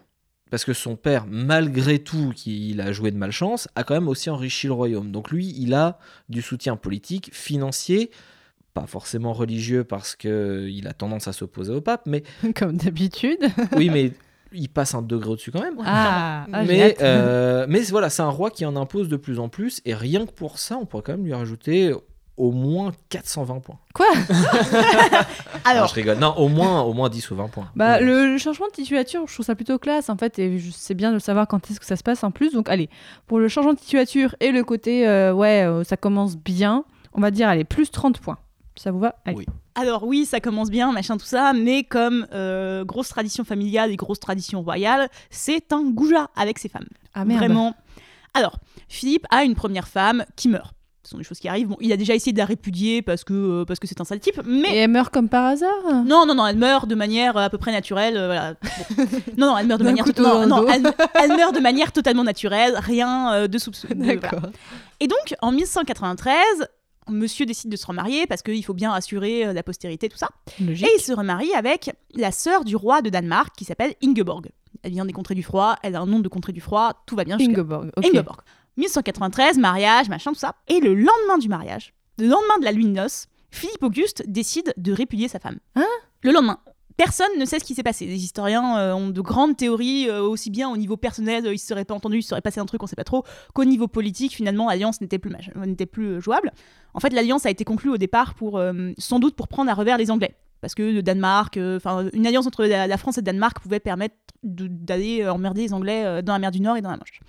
Parce que son père, malgré tout, qu'il a joué de malchance, a quand même aussi enrichi le royaume. Donc lui, il a du soutien politique, financier, pas forcément religieux parce qu'il a tendance à s'opposer au pape, mais Comme d'habitude. oui, mais il passe un degré au-dessus quand même. Ah, ah, mais, euh, mais voilà, c'est un roi qui en impose de plus en plus, et rien que pour ça, on pourrait quand même lui rajouter au moins 420 points. Quoi Non, Alors, je rigole. Non, au moins, au moins 10 ou 20 points. Bah, le, le changement de titulature, je trouve ça plutôt classe en fait, et je- c'est bien de savoir quand est-ce que ça se passe en plus. Donc, allez, pour le changement de titulature et le côté, euh, ouais, euh, ça commence bien, on va dire, allez, plus 30 points. Ça vous va Allez. Oui. alors oui, ça commence bien, machin, tout ça, mais comme euh, grosse tradition familiale et grosse tradition royale, c'est un goujat avec ses femmes. Ah merde. Vraiment. Alors, Philippe a une première femme qui meurt. Ce sont des choses qui arrivent. Bon, il a déjà essayé de la répudier parce que euh, parce que c'est un sale type, mais Et elle meurt comme par hasard non, non, non, elle meurt de manière euh, à peu près naturelle. euh, voilà. Bon. Non, non, elle meurt de D'un manière couteau non, dans non, le dos. elle, elle meurt de manière totalement naturelle, rien euh, de soupçonneux. voilà. D'accord. Et donc, en 1193, Monsieur décide de se remarier parce qu'il faut bien assurer euh, la postérité, tout ça. Logique. Et il se remarie avec la sœur du roi de Danemark qui s'appelle Ingeborg. Elle vient des contrées du froid, elle a un nom de contrée du froid, tout va bien Ingeborg. ok. Ingeborg. 1193, mariage, machin, tout ça. Et le lendemain du mariage, le lendemain de la nuit de noces, Philippe Auguste décide de répudier sa femme. Hein? Le lendemain. Personne ne sait ce qui s'est passé. Les historiens euh, ont de grandes théories, euh, aussi bien au niveau personnel, euh, il se serait pas entendu, il se serait passé un truc, on sait pas trop, qu'au niveau politique, finalement, l'alliance n'était plus, n'était plus jouable. En fait, l'alliance a été conclue au départ pour, sans doute pour prendre à revers les Anglais. Parce que le Danemark, enfin, une alliance entre la, la France et le Danemark pouvait permettre d'aller emmerder les Anglais dans la mer du Nord et dans la Manche.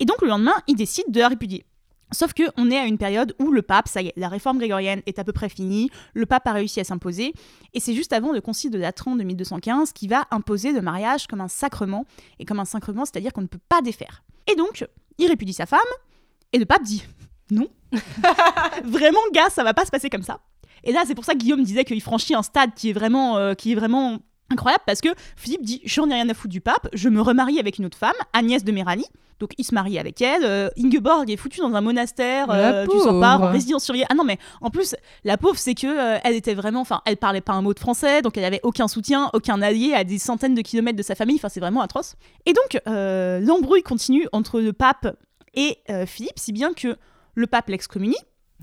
Et donc le lendemain, il décide de la répudier. Sauf que on est à une période où le pape, ça y est, la réforme grégorienne est à peu près finie, le pape a réussi à s'imposer, et c'est juste avant le concile de Latran de 1215 qui va imposer le mariage comme un sacrement, et comme un sacrement, c'est-à-dire qu'on ne peut pas défaire. Et donc, il répudie sa femme, et le pape dit non. vraiment, gars, ça va pas se passer comme ça. Et là, c'est pour ça que Guillaume disait qu'il franchit un stade qui est vraiment, euh, qui est vraiment incroyable, parce que Philippe dit j'en ai rien à foutre du pape, je me remarie avec une autre femme, Agnès de Méranie. Donc il se marie avec elle. euh, Ingeborg est foutue dans un monastère. Euh, pas en résidence surveillée. Ah non mais en plus la pauvre c'est que euh, elle était vraiment, enfin elle parlait pas un mot de français, donc elle avait aucun soutien, aucun allié à des centaines de kilomètres de sa famille. Enfin c'est vraiment atroce. Et donc euh, l'embrouille continue entre le pape et Philippe, si bien que le pape l'excommunie,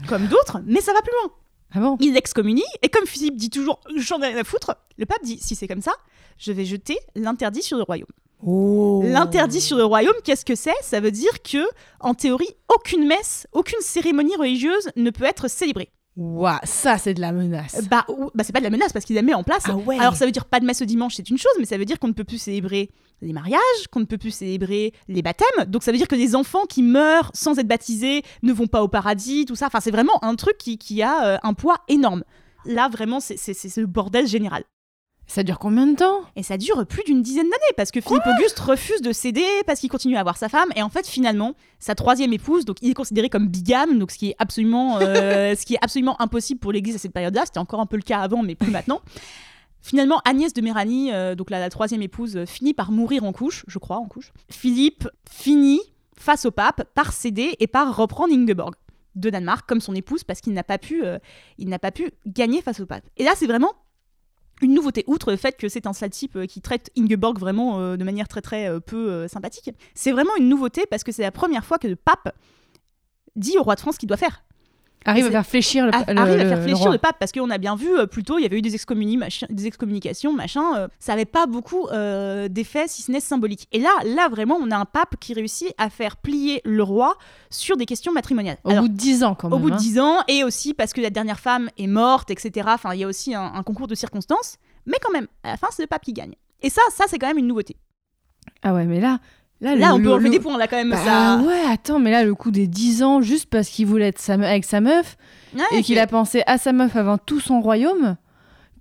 comme d'autres, mais ça va plus loin. Ah bon et comme Philippe dit toujours j'en ai rien à foutre, le pape dit si c'est comme ça, je vais jeter l'interdit sur le royaume. Oh. L'interdit sur le royaume, qu'est-ce que c'est? Ça veut dire que, en théorie, aucune messe, aucune cérémonie religieuse ne peut être célébrée. Ouah, ça c'est de la menace. Bah, bah c'est pas de la menace parce qu'il la met en place. Ah ouais. Alors ça veut dire pas de messe le dimanche, c'est une chose, mais ça veut dire qu'on ne peut plus célébrer les mariages, qu'on ne peut plus célébrer les baptêmes. Donc ça veut dire que les enfants qui meurent sans être baptisés ne vont pas au paradis, tout ça. Enfin, c'est vraiment un truc qui, qui a euh, un poids énorme. Là, vraiment, c'est ce bordel général. Ça dure combien de temps? Et ça dure plus d'une dizaine d'années parce que Philippe Auguste refuse de céder parce qu'il continue à avoir sa femme. Et en fait, finalement, sa troisième épouse, donc il est considéré comme bigame, donc ce qui est absolument, euh, ce qui est absolument impossible pour l'Église à cette période-là. C'était encore un peu le cas avant, mais plus maintenant. Finalement, Agnès de Méranie, euh, donc la, la troisième épouse, euh, finit par mourir en couche, je crois, en couche. Philippe finit face au pape par céder et par reprendre Ingeborg de Danemark comme son épouse parce qu'il n'a pas pu, euh, il n'a pas pu gagner face au pape. Et là, c'est vraiment une nouveauté, outre le fait que c'est un sale type euh, qui traite Ingeborg vraiment euh, de manière très très euh, peu sympathique, c'est vraiment une nouveauté parce que c'est la première fois que le pape dit au roi de France ce qu'il doit faire. Arrive à faire fléchir le, le- arrive à faire fléchir le pape parce qu'on a bien vu euh, plus tôt il y avait eu des, machin- des excommunications machin euh, ça avait pas beaucoup euh, d'effets si ce n'est symbolique et là là vraiment on a un pape qui réussit à faire plier le roi sur des questions matrimoniales Au Alors, bout de 10 ans quand même. au bout de hein. 10 ans et aussi parce que la dernière femme est morte etc enfin il y a aussi un, un concours de circonstances mais quand même à la fin c'est le pape qui gagne et ça ça c'est quand même une nouveauté Ah ouais, mais là. Là, là le- on peut le- enlever le- des points là quand même Bah ça ouais, attends, mais là, le coup des 10 ans, juste parce qu'il voulait être sa me- avec sa meuf Ouais, et qu'il a pensé à sa meuf avant tout son royaume,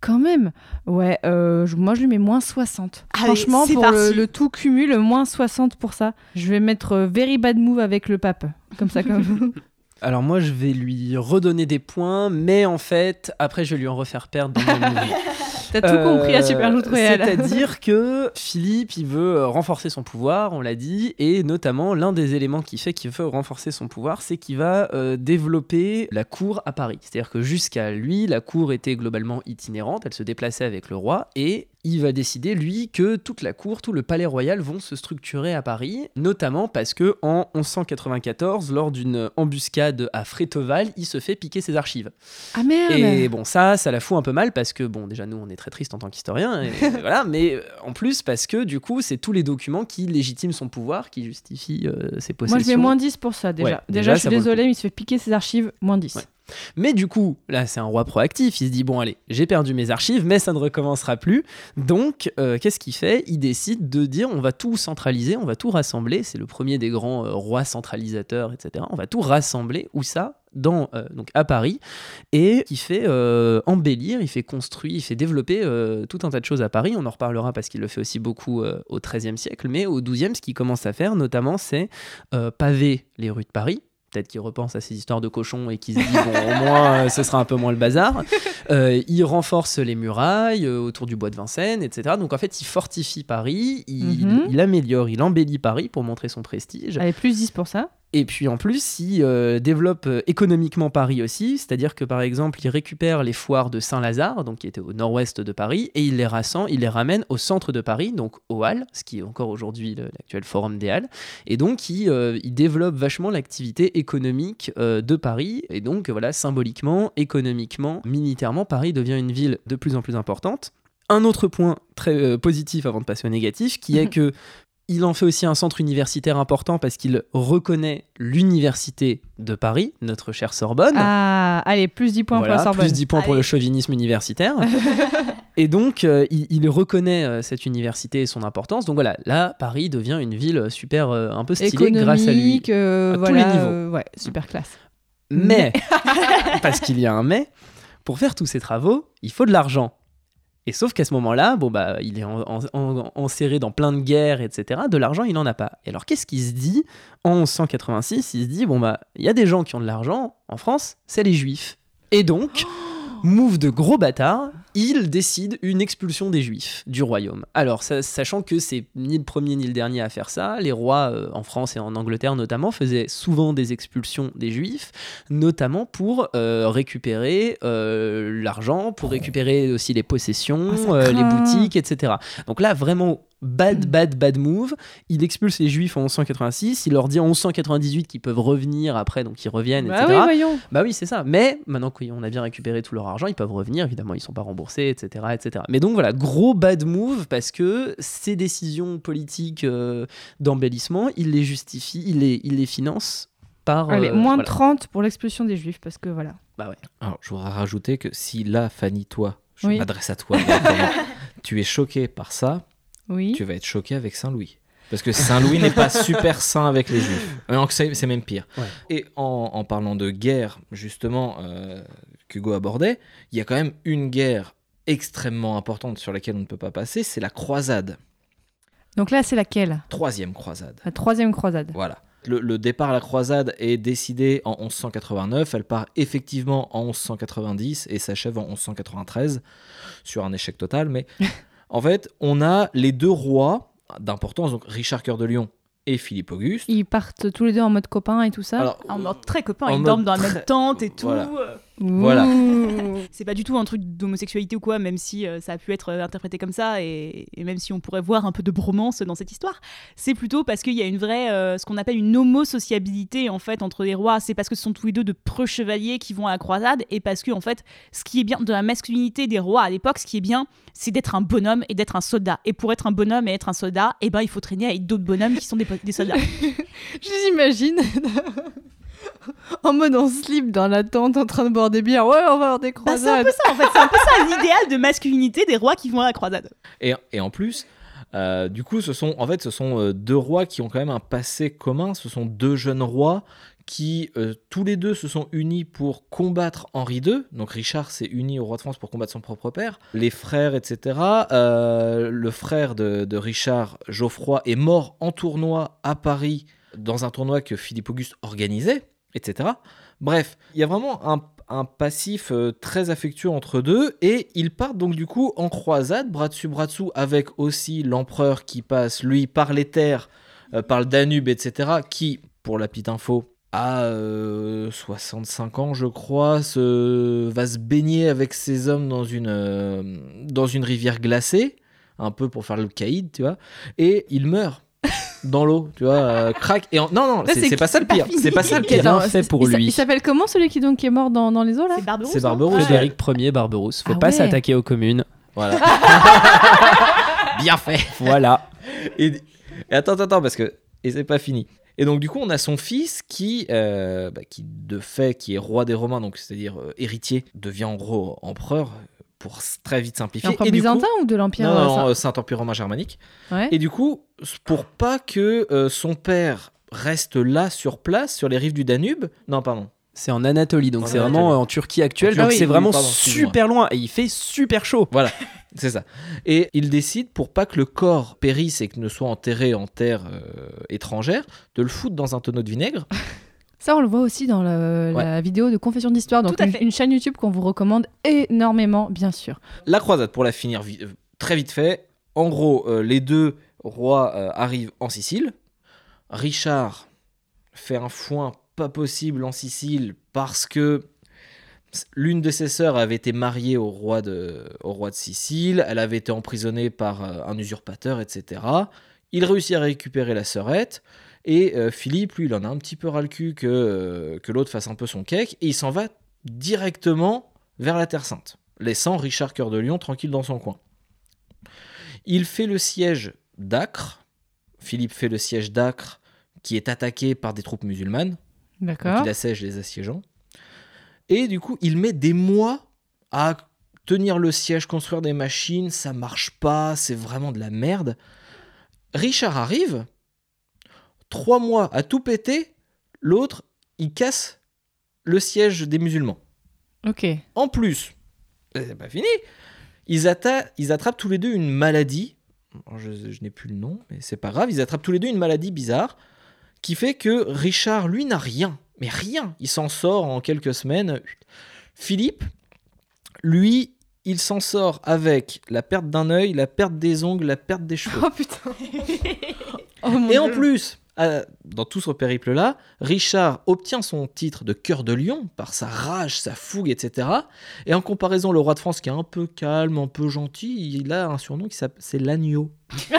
quand même. Ouais, euh, je- moi je lui mets moins 60. Allez, Franchement, pour le, le tout cumul, moins 60 pour ça. Je vais mettre euh, very bad move avec le pape. Comme ça, comme. Alors moi, je vais lui redonner des points, mais en fait, après, je vais lui en refaire perdre dans mon. T'as tout compris à Super. Euh, C'est-à-dire que Philippe, il veut euh, renforcer son pouvoir, on l'a dit, et notamment l'un des éléments qui fait qu'il veut renforcer son pouvoir, c'est qu'il va euh, développer la cour à Paris. C'est-à-dire que jusqu'à lui, la cour était globalement itinérante, elle se déplaçait avec le roi, et il va décider, lui, que toute la cour, tout le palais royal vont se structurer à Paris, notamment parce que en 1194, lors d'une embuscade à Fréteval, il se fait piquer ses archives. Ah merde Et bon, ça, ça la fout un peu mal parce que, bon, déjà, nous, on est très triste en tant qu'historien, voilà, mais euh, en plus, parce que, du coup, c'est tous les documents qui légitiment son pouvoir, qui justifient euh, ses possessions. Moi, je mets moins 10 pour ça, déjà. Ouais, déjà, déjà, je suis désolée, mais il se fait piquer ses archives, moins 10. Ouais. Mais du coup, là, c'est un roi proactif. Il se dit bon, allez, j'ai perdu mes archives, mais ça ne recommencera plus. Donc, euh, qu'est-ce qu'il fait? Il décide de dire on va tout centraliser, on va tout rassembler. C'est le premier des grands euh, rois centralisateurs, etc. On va tout rassembler. Où ça dans, euh, à Paris, et il fait embellir, il fait construire, il fait développer tout un tas de choses à Paris. On en reparlera parce qu'il le fait aussi beaucoup au XIIIe siècle, mais au XIIe, ce qu'il commence à faire, notamment, c'est paver les rues de Paris. Peut-être qu'il repense à ces histoires de cochons et qu'il se dit, bon, au moins, euh, ce sera un peu moins le bazar. Euh, il renforce les murailles euh, autour du bois de Vincennes, etc. Donc en fait, il fortifie Paris, il, Mhm. il améliore, il embellit Paris pour montrer son prestige. Allez, plus 10 pour ça. Et puis en plus, il euh, développe euh, économiquement Paris aussi, c'est-à-dire que par exemple, il récupère les foires de Saint-Lazare, donc qui étaient au nord-ouest de Paris, et il les rassemble, il les ramène au centre de Paris, donc aux Halles, ce qui est encore aujourd'hui l'actuel Forum des Halles. Et donc, il, euh, il développe vachement l'activité économique euh, de Paris, et donc voilà, symboliquement, économiquement, militairement, Paris devient une ville de plus en plus importante. Un autre point très euh, positif avant de passer au négatif, qui est que il en fait aussi un centre universitaire important parce qu'il reconnaît l'université de Paris, notre chère Sorbonne. Ah, allez, plus 10 points Voilà, pour la Sorbonne. plus 10 points pour le chauvinisme universitaire. et donc, euh, il, il reconnaît euh, cette université et son importance. Donc voilà, là, Paris devient une ville super euh, un peu stylée grâce à lui. Économique, À tous voilà, les niveaux. ouais, super classe. Mais, parce qu'il y a un mais, pour faire tous ces travaux, il faut de l'argent. Et sauf qu'à ce moment-là, bon bah, il est en- en- en- enserré dans plein de guerres, etc. De l'argent, il n'en a pas. Et alors, qu'est-ce qu'il se dit en 1186 Il se dit, bon bah, il y a des gens qui ont de l'argent en France, c'est les Juifs. Et donc, move de gros bâtard, il décide une expulsion des Juifs du royaume. Alors, sa- sachant que c'est ni le premier ni le dernier à faire ça, les rois euh, en France et en Angleterre notamment faisaient souvent des expulsions des Juifs, notamment pour euh, récupérer euh, l'argent, pour récupérer aussi les possessions, Ah, les boutiques, etc. Donc là, vraiment bad, bad, bad move. Il expulse les Juifs en 1186, il leur dit en 1198 qu'ils peuvent revenir après, donc ils reviennent, Bah etc. oui, voyons. Bah oui, c'est ça. Mais maintenant qu'on a bien récupéré tout leur argent, ils peuvent revenir. Évidemment, ils sont pas remboursés, etc., etc. Mais donc voilà, gros bad move parce que ces décisions politiques euh, d'embellissement, il les justifie, il les, il les finance par. Allez, euh, moins de voilà. 30 pour l'expulsion des juifs, parce que voilà. Bah ouais. Alors, je voudrais rajouter que si là, Fanny, toi, je Oui. m'adresse à toi, tu es choqué par ça, Oui. tu vas être choqué avec Saint-Louis. Parce que Saint-Louis n'est pas super sain avec les Juifs. C'est c'est même pire. Ouais. Et en, en parlant de guerre, justement, euh, qu'Hugo abordait, il y a quand même une guerre extrêmement importante sur laquelle on ne peut pas passer, c'est la croisade. Donc là, c'est laquelle? Troisième croisade. La troisième croisade. Voilà. Le, le départ à la croisade est décidé en 1189, elle part effectivement en 1190 et s'achève en 1193 sur un échec total. Mais en fait, on a les deux rois d'importance, donc Richard Cœur de Lion et Philippe Auguste. Ils partent tous les deux en mode copain et tout ça. Alors, En mode très copain, En ils mode dorment dans la très- même tente et tout. Voilà. Voilà. C'est pas du tout un truc d'homosexualité ou quoi, même si euh, ça a pu être euh, interprété comme ça, et, et même si on pourrait voir un peu de bromance dans cette histoire, c'est plutôt parce qu'il y a une vraie, euh, ce qu'on appelle une homosociabilité en fait entre les rois. C'est parce que ce sont tous les deux de preux chevaliers qui vont à la croisade, et parce que en fait, ce qui est bien de la masculinité des rois à l'époque, ce qui est bien, c'est d'être un bonhomme et d'être un soldat. Et pour être un bonhomme et être un soldat, eh ben il faut traîner avec d'autres bonhommes qui sont des, des soldats. Je les imagine en mode en slip dans la tente en train de boire des bières. Ouais, on va avoir des Bah, c'est un croisades. peu ça en fait, c'est un peu ça l'idéal de masculinité des rois qui vont à la croisade. Et, et en plus, euh, du coup, ce sont en fait ce sont euh, deux rois qui ont quand même un passé commun. Ce sont deux jeunes rois qui euh, tous les deux se sont unis pour combattre Henri II. Donc Richard s'est uni au roi de France pour combattre son propre père. Les frères, etc. Euh, le frère de, de Richard, Geoffroy, est mort en tournoi à Paris dans un tournoi que Philippe Auguste organisait, etc. Bref, il y a vraiment un, passif euh, très affectueux entre deux et ils partent donc du coup en croisade, bras dessus, bras dessous, avec aussi l'empereur qui passe, lui, par les terres, euh, par le Danube, etc., qui, pour la petite info, euh, 65 ans, je crois, va se baigner avec ses hommes dans une, euh, dans une rivière glacée, un peu pour faire le caïd, tu vois, et il meurt. Dans l'eau, tu vois, euh, crac. Et en- Non, non, c'est pas ça le pire. C'est pas ça le pire. Fait c'est- pour lui. Il s'appelle comment celui qui, donc, qui est mort dans, dans les eaux là C'est Barberousse. C'est hein. Frédéric Ier Barberousse. Faut Ah pas ouais. s'attaquer aux communes. Voilà. Bien fait. Voilà. Et, et attends, attends, attends, parce que. Et c'est pas fini. Et donc, du coup, on a son fils qui, euh, bah, qui de fait, qui est roi des Romains, donc c'est-à-dire euh, héritier, devient en gros empereur, pour très vite simplifier. L'empereur Et du coup- byzantin ou de l'Empire Non, euh, non, Saint- euh, Saint-Empire romain germanique. Ouais. Et du coup, pour pas que euh, son père reste là sur place, sur les rives du Danube. Non, pardon. C'est en Anatolie, donc c'est vraiment en Turquie actuelle. En donc c'est oui, vraiment pardon, super loin et il fait super chaud. C'est ça. Et il décide, pour pas que le corps périsse et que ne soit enterré en terre euh, étrangère, de le foutre dans un tonneau de vinaigre. Ça, on le voit aussi dans le- la vidéo de Confession d'Histoire, donc une, une chaîne YouTube qu'on vous recommande énormément, bien sûr. La croisade, pour la finir vi- très vite fait, en gros, euh, les deux rois euh, arrivent en Sicile. Richard fait un foin pas possible en Sicile parce que l'une de ses sœurs avait été mariée au roi de, au roi de Sicile, elle avait été emprisonnée par euh, un usurpateur, etc. Il réussit à récupérer la sœurette. Et euh, Philippe, lui, il en a un petit peu ras le cul que, euh, que l'autre fasse un peu son cake. Et il s'en va directement vers la Terre Sainte, laissant Richard Cœur de Lion tranquille dans son coin. Il fait le siège d'Acre. Philippe fait le siège d'Acre, qui est attaqué par des troupes musulmanes. D'accord. il assiège les assiégeants. Et du coup, il met des mois à tenir le siège, construire des machines. Ça marche pas, c'est vraiment de la merde. Richard arrive, trois mois à tout péter. L'autre, il casse le siège des musulmans. Ok. En plus, euh, c'est pas fini. Ils, atta- ils attrapent tous les deux une maladie. Je, je n'ai plus le nom, mais c'est pas grave. Ils attrapent tous les deux une maladie bizarre qui fait que Richard, lui, n'a rien. Mais rien. Il s'en sort en quelques semaines. Philippe, lui, il s'en sort avec la perte d'un œil, la perte des ongles, la perte des cheveux. Oh putain. Oh, Et en plus, euh, dans tout ce périple-là, Richard obtient son titre de cœur de lion par sa rage, sa fougue, etc. Et en comparaison, le roi de France, qui est un peu calme, un peu gentil, il a un surnom qui s'appelle c'est l'agneau.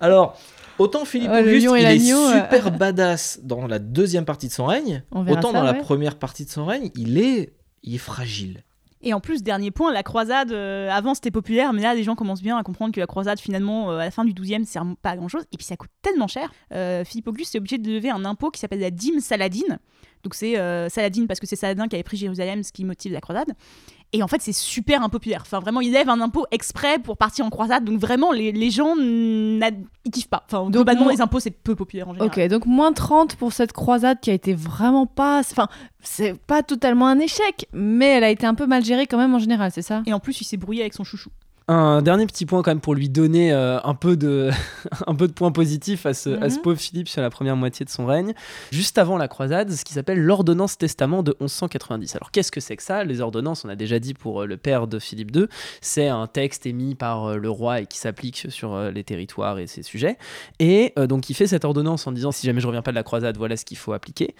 Alors, autant Philippe Ouais, Auguste, il est super badass dans la deuxième partie de son règne, autant ça, dans la première partie de son règne, il est, il est fragile. Et en plus, dernier point, la croisade, euh, avant c'était populaire, mais là les gens commencent bien à comprendre que la croisade, finalement, euh, à la fin du 12e, sert pas à grand chose. Et puis ça coûte tellement cher. Euh, Philippe Auguste est obligé de lever un impôt qui s'appelle la dîme saladine. Donc c'est Saladin parce que c'est Saladin qui avait pris Jérusalem, ce qui motive la croisade. Et en fait, c'est super impopulaire. Enfin, vraiment, il lève un impôt exprès pour partir en croisade. Donc vraiment, les, les gens, ils kiffent pas. Enfin, globalement, moi- les impôts, c'est peu populaire en général. Ok, donc moins 30 pour cette croisade qui a été vraiment pas. Enfin, c'est pas totalement un échec, mais elle a été un peu mal gérée quand même en général, c'est ça? Et en plus, il s'est brouillé avec son chouchou. Un dernier petit point quand même pour lui donner euh, un, peu de, un peu de points positifs à ce, à ce Mhm. pauvre Philippe sur la première moitié de son règne. Juste avant la croisade, ce qui s'appelle l'ordonnance testament de 1190. Alors qu'est-ce que c'est que ça? Les ordonnances, on a déjà dit pour euh, le père de Philippe II, c'est un texte émis par euh, le roi et qui s'applique sur les territoires et ses sujets. Et euh, donc il fait cette ordonnance en disant si jamais je reviens pas de la croisade, voilà ce qu'il faut appliquer.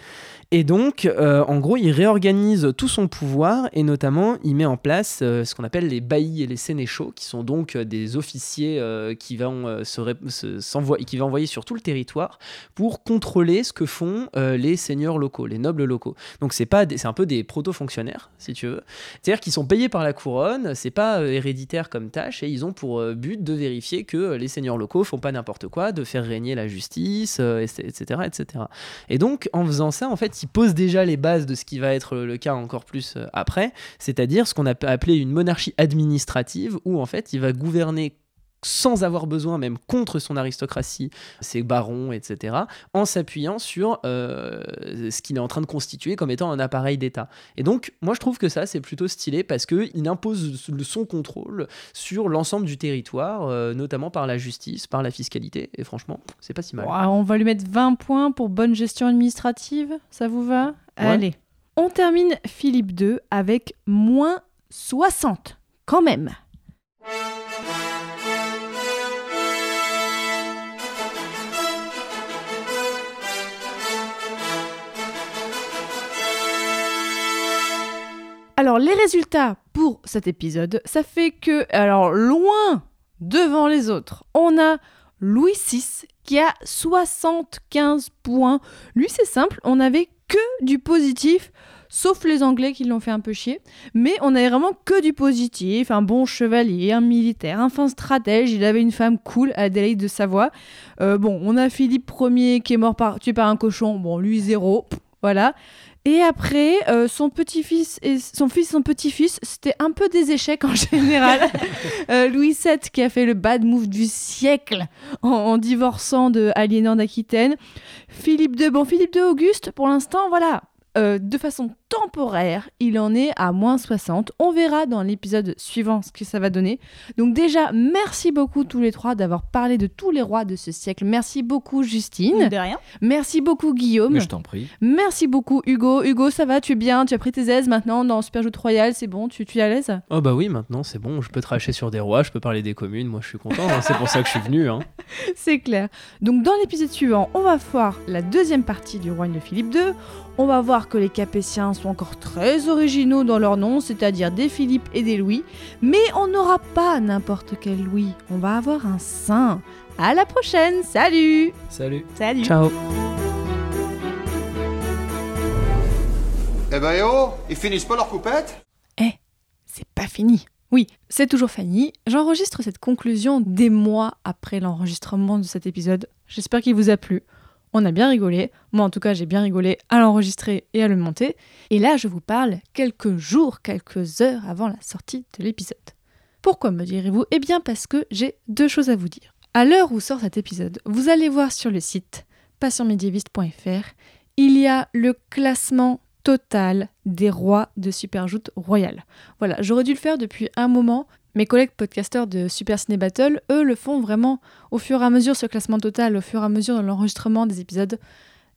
Et donc, euh, en gros, il réorganise tout son pouvoir et notamment, il met en place ce qu'on appelle les baillis et les sénéchaux, qui sont donc euh, des officiers euh, qui, vont, euh, se se- qui vont envoyer sur tout le territoire pour contrôler ce que font les seigneurs locaux, les nobles locaux. Donc, c'est un peu des proto-fonctionnaires, si tu veux. C'est-à-dire qu'ils sont payés par la couronne, c'est pas héréditaire comme tâche, et ils ont pour but de vérifier que les seigneurs locaux font pas n'importe quoi, de faire régner la justice, etc., etc. Et donc, en faisant ça, en fait, il pose déjà les bases de ce qui va être le cas encore plus après, c'est-à-dire ce qu'on a appelé une monarchie administrative, où en fait, il va gouverner sans avoir besoin, même contre son aristocratie, ses barons, etc., en s'appuyant sur euh, ce qu'il est en train de constituer comme étant un appareil d'État. Et donc, moi, je trouve que ça, c'est plutôt stylé parce qu'il impose son contrôle sur l'ensemble du territoire, euh, notamment par la justice, par la fiscalité, et franchement, c'est pas si mal. On va lui mettre 20 points pour bonne gestion administrative, ça vous va? Allez. On termine Philippe II avec moins 60, quand même. Alors, les résultats pour cet épisode, ça fait que, alors, loin devant les autres, on a Louis VI qui a 75 points. Lui, c'est simple, on n'avait que du positif, sauf les Anglais qui l'ont fait un peu chier. Mais on avait vraiment que du positif, un bon chevalier, un militaire, un fin stratège, il avait une femme cool, Adélaïde de Savoie. Euh, bon, on a Philippe Ier qui est mort par, tué par un cochon, bon, lui zéro, pff, voilà. Et après, euh, son petit-fils et son fils son petit-fils, c'était un peu des échecs en général. Euh, Louis VII qui a fait le bad move du siècle en, en divorçant de Aliénor d'Aquitaine. Philippe II, bon, Philippe II Auguste, pour l'instant, voilà, euh, de façon temporaire, il en est à moins 60. On verra dans l'épisode suivant ce que ça va donner. Donc déjà, merci beaucoup tous les trois d'avoir parlé de tous les rois de ce siècle. Merci beaucoup Justine. De rien. Merci beaucoup Guillaume. Mais je t'en prie. Merci beaucoup Hugo. Hugo, ça va, tu es bien, tu as pris tes aises maintenant dans Super Joute Royal, c'est bon, tu, tu es à l'aise? Oh bah oui, maintenant c'est bon, je peux tracher sur des rois, je peux parler des communes, moi je suis content, hein, c'est pour ça que je suis venu. Hein. C'est clair. Donc dans l'épisode suivant, on va voir la deuxième partie du royaume de Philippe II. On va voir que les Capétiens sont encore très originaux dans leur nom, c'est-à-dire des Philippe et des Louis. Mais on n'aura pas n'importe quel Louis, on va avoir un saint. À la prochaine, salut Salut. Salut. Ciao Eh ben, eh oh, ils finissent pas leur coupette? C'est pas fini. Oui, c'est toujours Fanny. J'enregistre cette conclusion des mois après l'enregistrement de cet épisode. J'espère qu'il vous a plu. On a bien rigolé. Moi, en tout cas, j'ai bien rigolé à l'enregistrer et à le monter. Et là, je vous parle quelques jours, quelques heures avant la sortie de l'épisode. Pourquoi me direz-vous? Eh bien, parce que j'ai deux choses à vous dire. À l'heure où sort cet épisode, vous allez voir sur le site passionmédiéviste.fr, il y a le classement total des rois de Superjoute Royale. Voilà, j'aurais dû le faire depuis un moment. Mes collègues podcasteurs de Super Ciné Battle, eux, le font vraiment au fur et à mesure, ce classement total, au fur et à mesure de l'enregistrement des épisodes.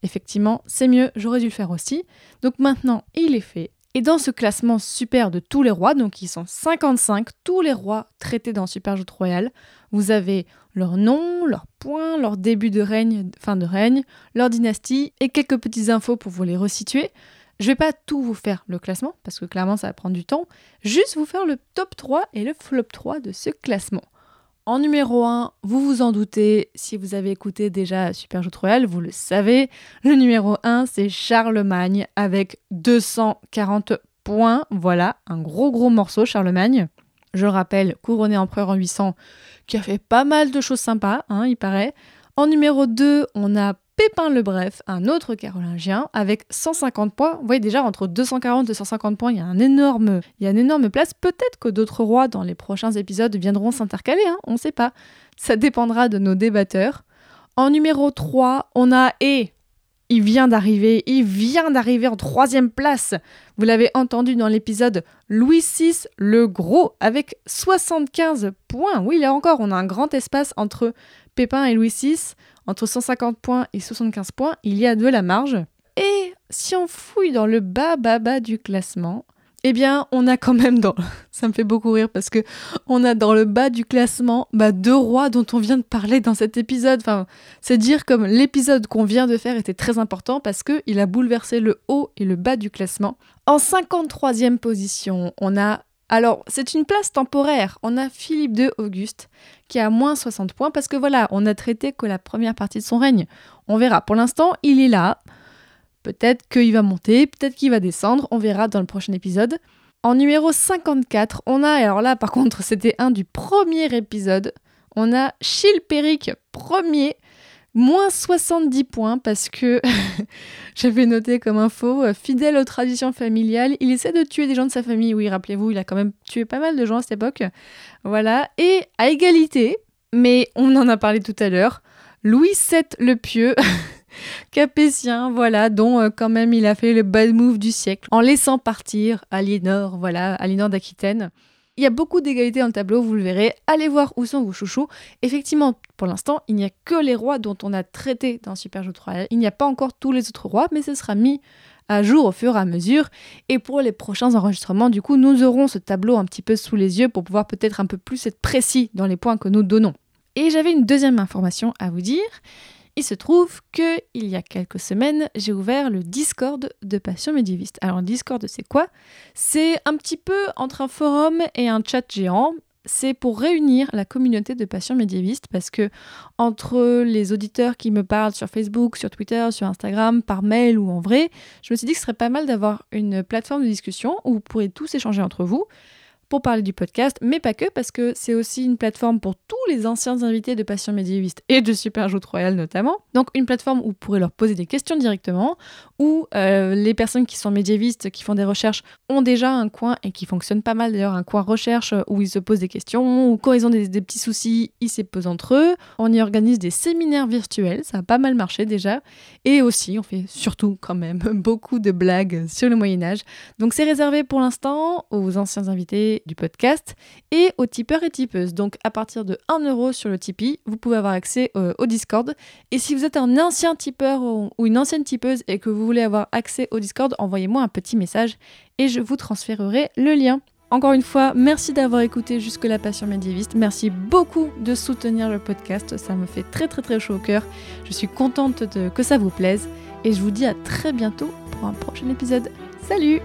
Effectivement, c'est mieux, j'aurais dû le faire aussi. Donc maintenant, il est fait. Et dans ce classement super de tous les rois, donc ils sont 55, tous les rois traités dans Superjoute Royale, vous avez leur nom, leur point, leur début de règne, fin de règne, leur dynastie et quelques petites infos pour vous les resituer. Je vais pas tout vous faire le classement, parce que clairement ça va prendre du temps, juste vous faire le top 3 et le flop 3 de ce classement. En numéro 1, vous vous en doutez, si vous avez écouté déjà Super Royal, vous le savez, le numéro 1 c'est Charlemagne avec 240 points, voilà, un gros gros morceau Charlemagne. Je le rappelle, couronné empereur en 800, qui a fait pas mal de choses sympas, hein, il paraît. En numéro 2, on a Pépin le Bref, un autre carolingien, avec 150 points. Vous voyez déjà, entre 240 et 150 points, il y a, une énorme place. Peut-être que d'autres rois dans les prochains épisodes viendront s'intercaler, hein, on ne sait pas. Ça dépendra de nos débatteurs. En numéro 3, on a Et. Il vient d'arriver, il vient d'arriver en troisième place. Vous l'avez entendu dans l'épisode Louis VI le Gros avec 75 points. Oui, là encore, on a un grand espace entre Pépin et Louis VI entre 150 points et 75 points, il y a de la marge. Et si on fouille dans le bas bas bas du classement, eh bien, on a quand même dans ça me fait beaucoup rire parce que on a dans le bas du classement bah, deux rois dont on vient de parler dans cet épisode. Enfin, c'est dire comme l'épisode qu'on vient de faire était très important parce que il a bouleversé le haut et le bas du classement. En 53e position, on a alors, c'est une place temporaire. On a Philippe II Auguste qui a moins 60 points parce que voilà, on a traité que la première partie de son règne. On verra. Pour l'instant, il est là. Peut-être qu'il va monter, peut-être qu'il va descendre. On verra dans le prochain épisode. En numéro 54, on a, alors là par contre, c'était un du premier épisode. On a Chilpéric premier Moins 70 points parce que j'avais noté comme info, euh, fidèle aux traditions familiales, il essaie de tuer des gens de sa famille. Oui, rappelez-vous, il a quand même tué pas mal de gens à cette époque. Voilà. Et à égalité, mais on en a parlé tout à l'heure, Louis VII le Pieux, capétien, voilà, dont euh, quand même il a fait le bad move du siècle en laissant partir Aliénor, voilà, Aliénor d'Aquitaine. Il y a beaucoup d'égalité dans le tableau, vous le verrez. Allez voir où sont vos chouchous. Effectivement, pour l'instant, il n'y a que les rois dont on a traité dans Super Jeu 3. Il n'y a pas encore tous les autres rois, mais ce sera mis à jour au fur et à mesure. Et pour les prochains enregistrements, du coup, nous aurons ce tableau un petit peu sous les yeux pour pouvoir peut-être un peu plus être précis dans les points que nous donnons. Et j'avais une deuxième information à vous dire. Il se trouve que il y a quelques semaines, j'ai ouvert le Discord de Passion médiéviste. Alors Discord, c'est quoi? C'est un petit peu entre un forum et un chat géant. C'est pour réunir la communauté de Passion médiéviste parce que entre les auditeurs qui me parlent sur Facebook, sur Twitter, sur Instagram, par mail ou en vrai, je me suis dit que ce serait pas mal d'avoir une plateforme de discussion où vous pourrez tous échanger entre vous pour parler du podcast, mais pas que, parce que c'est aussi une plateforme pour tous les anciens invités de Passion médiéviste et de Super Joute Royal notamment. Donc une plateforme où vous pourrez leur poser des questions directement, où euh, les personnes qui sont médiévistes, qui font des recherches, ont déjà un coin et qui fonctionne pas mal d'ailleurs, un coin recherche où ils se posent des questions, ou quand ils ont des, petits soucis, ils se posent entre eux. On y organise des séminaires virtuels, ça a pas mal marché déjà. Et aussi, on fait surtout quand même beaucoup de blagues sur le Moyen Âge. Donc c'est réservé pour l'instant aux anciens invités du podcast et aux tipeurs et tipeuses. Donc à partir de 1 euro sur le Tipeee, vous pouvez avoir accès euh, au Discord. Et si vous êtes un ancien tipeur ou, une ancienne tipeuse et que vous voulez avoir accès au Discord, envoyez-moi un petit message et je vous transférerai le lien. Encore une fois, merci d'avoir écouté jusque la passion médiéviste. Merci beaucoup de soutenir le podcast. Ça me fait très très très chaud au cœur. Je suis contente que ça vous plaise. Et je vous dis à très bientôt pour un prochain épisode. Salut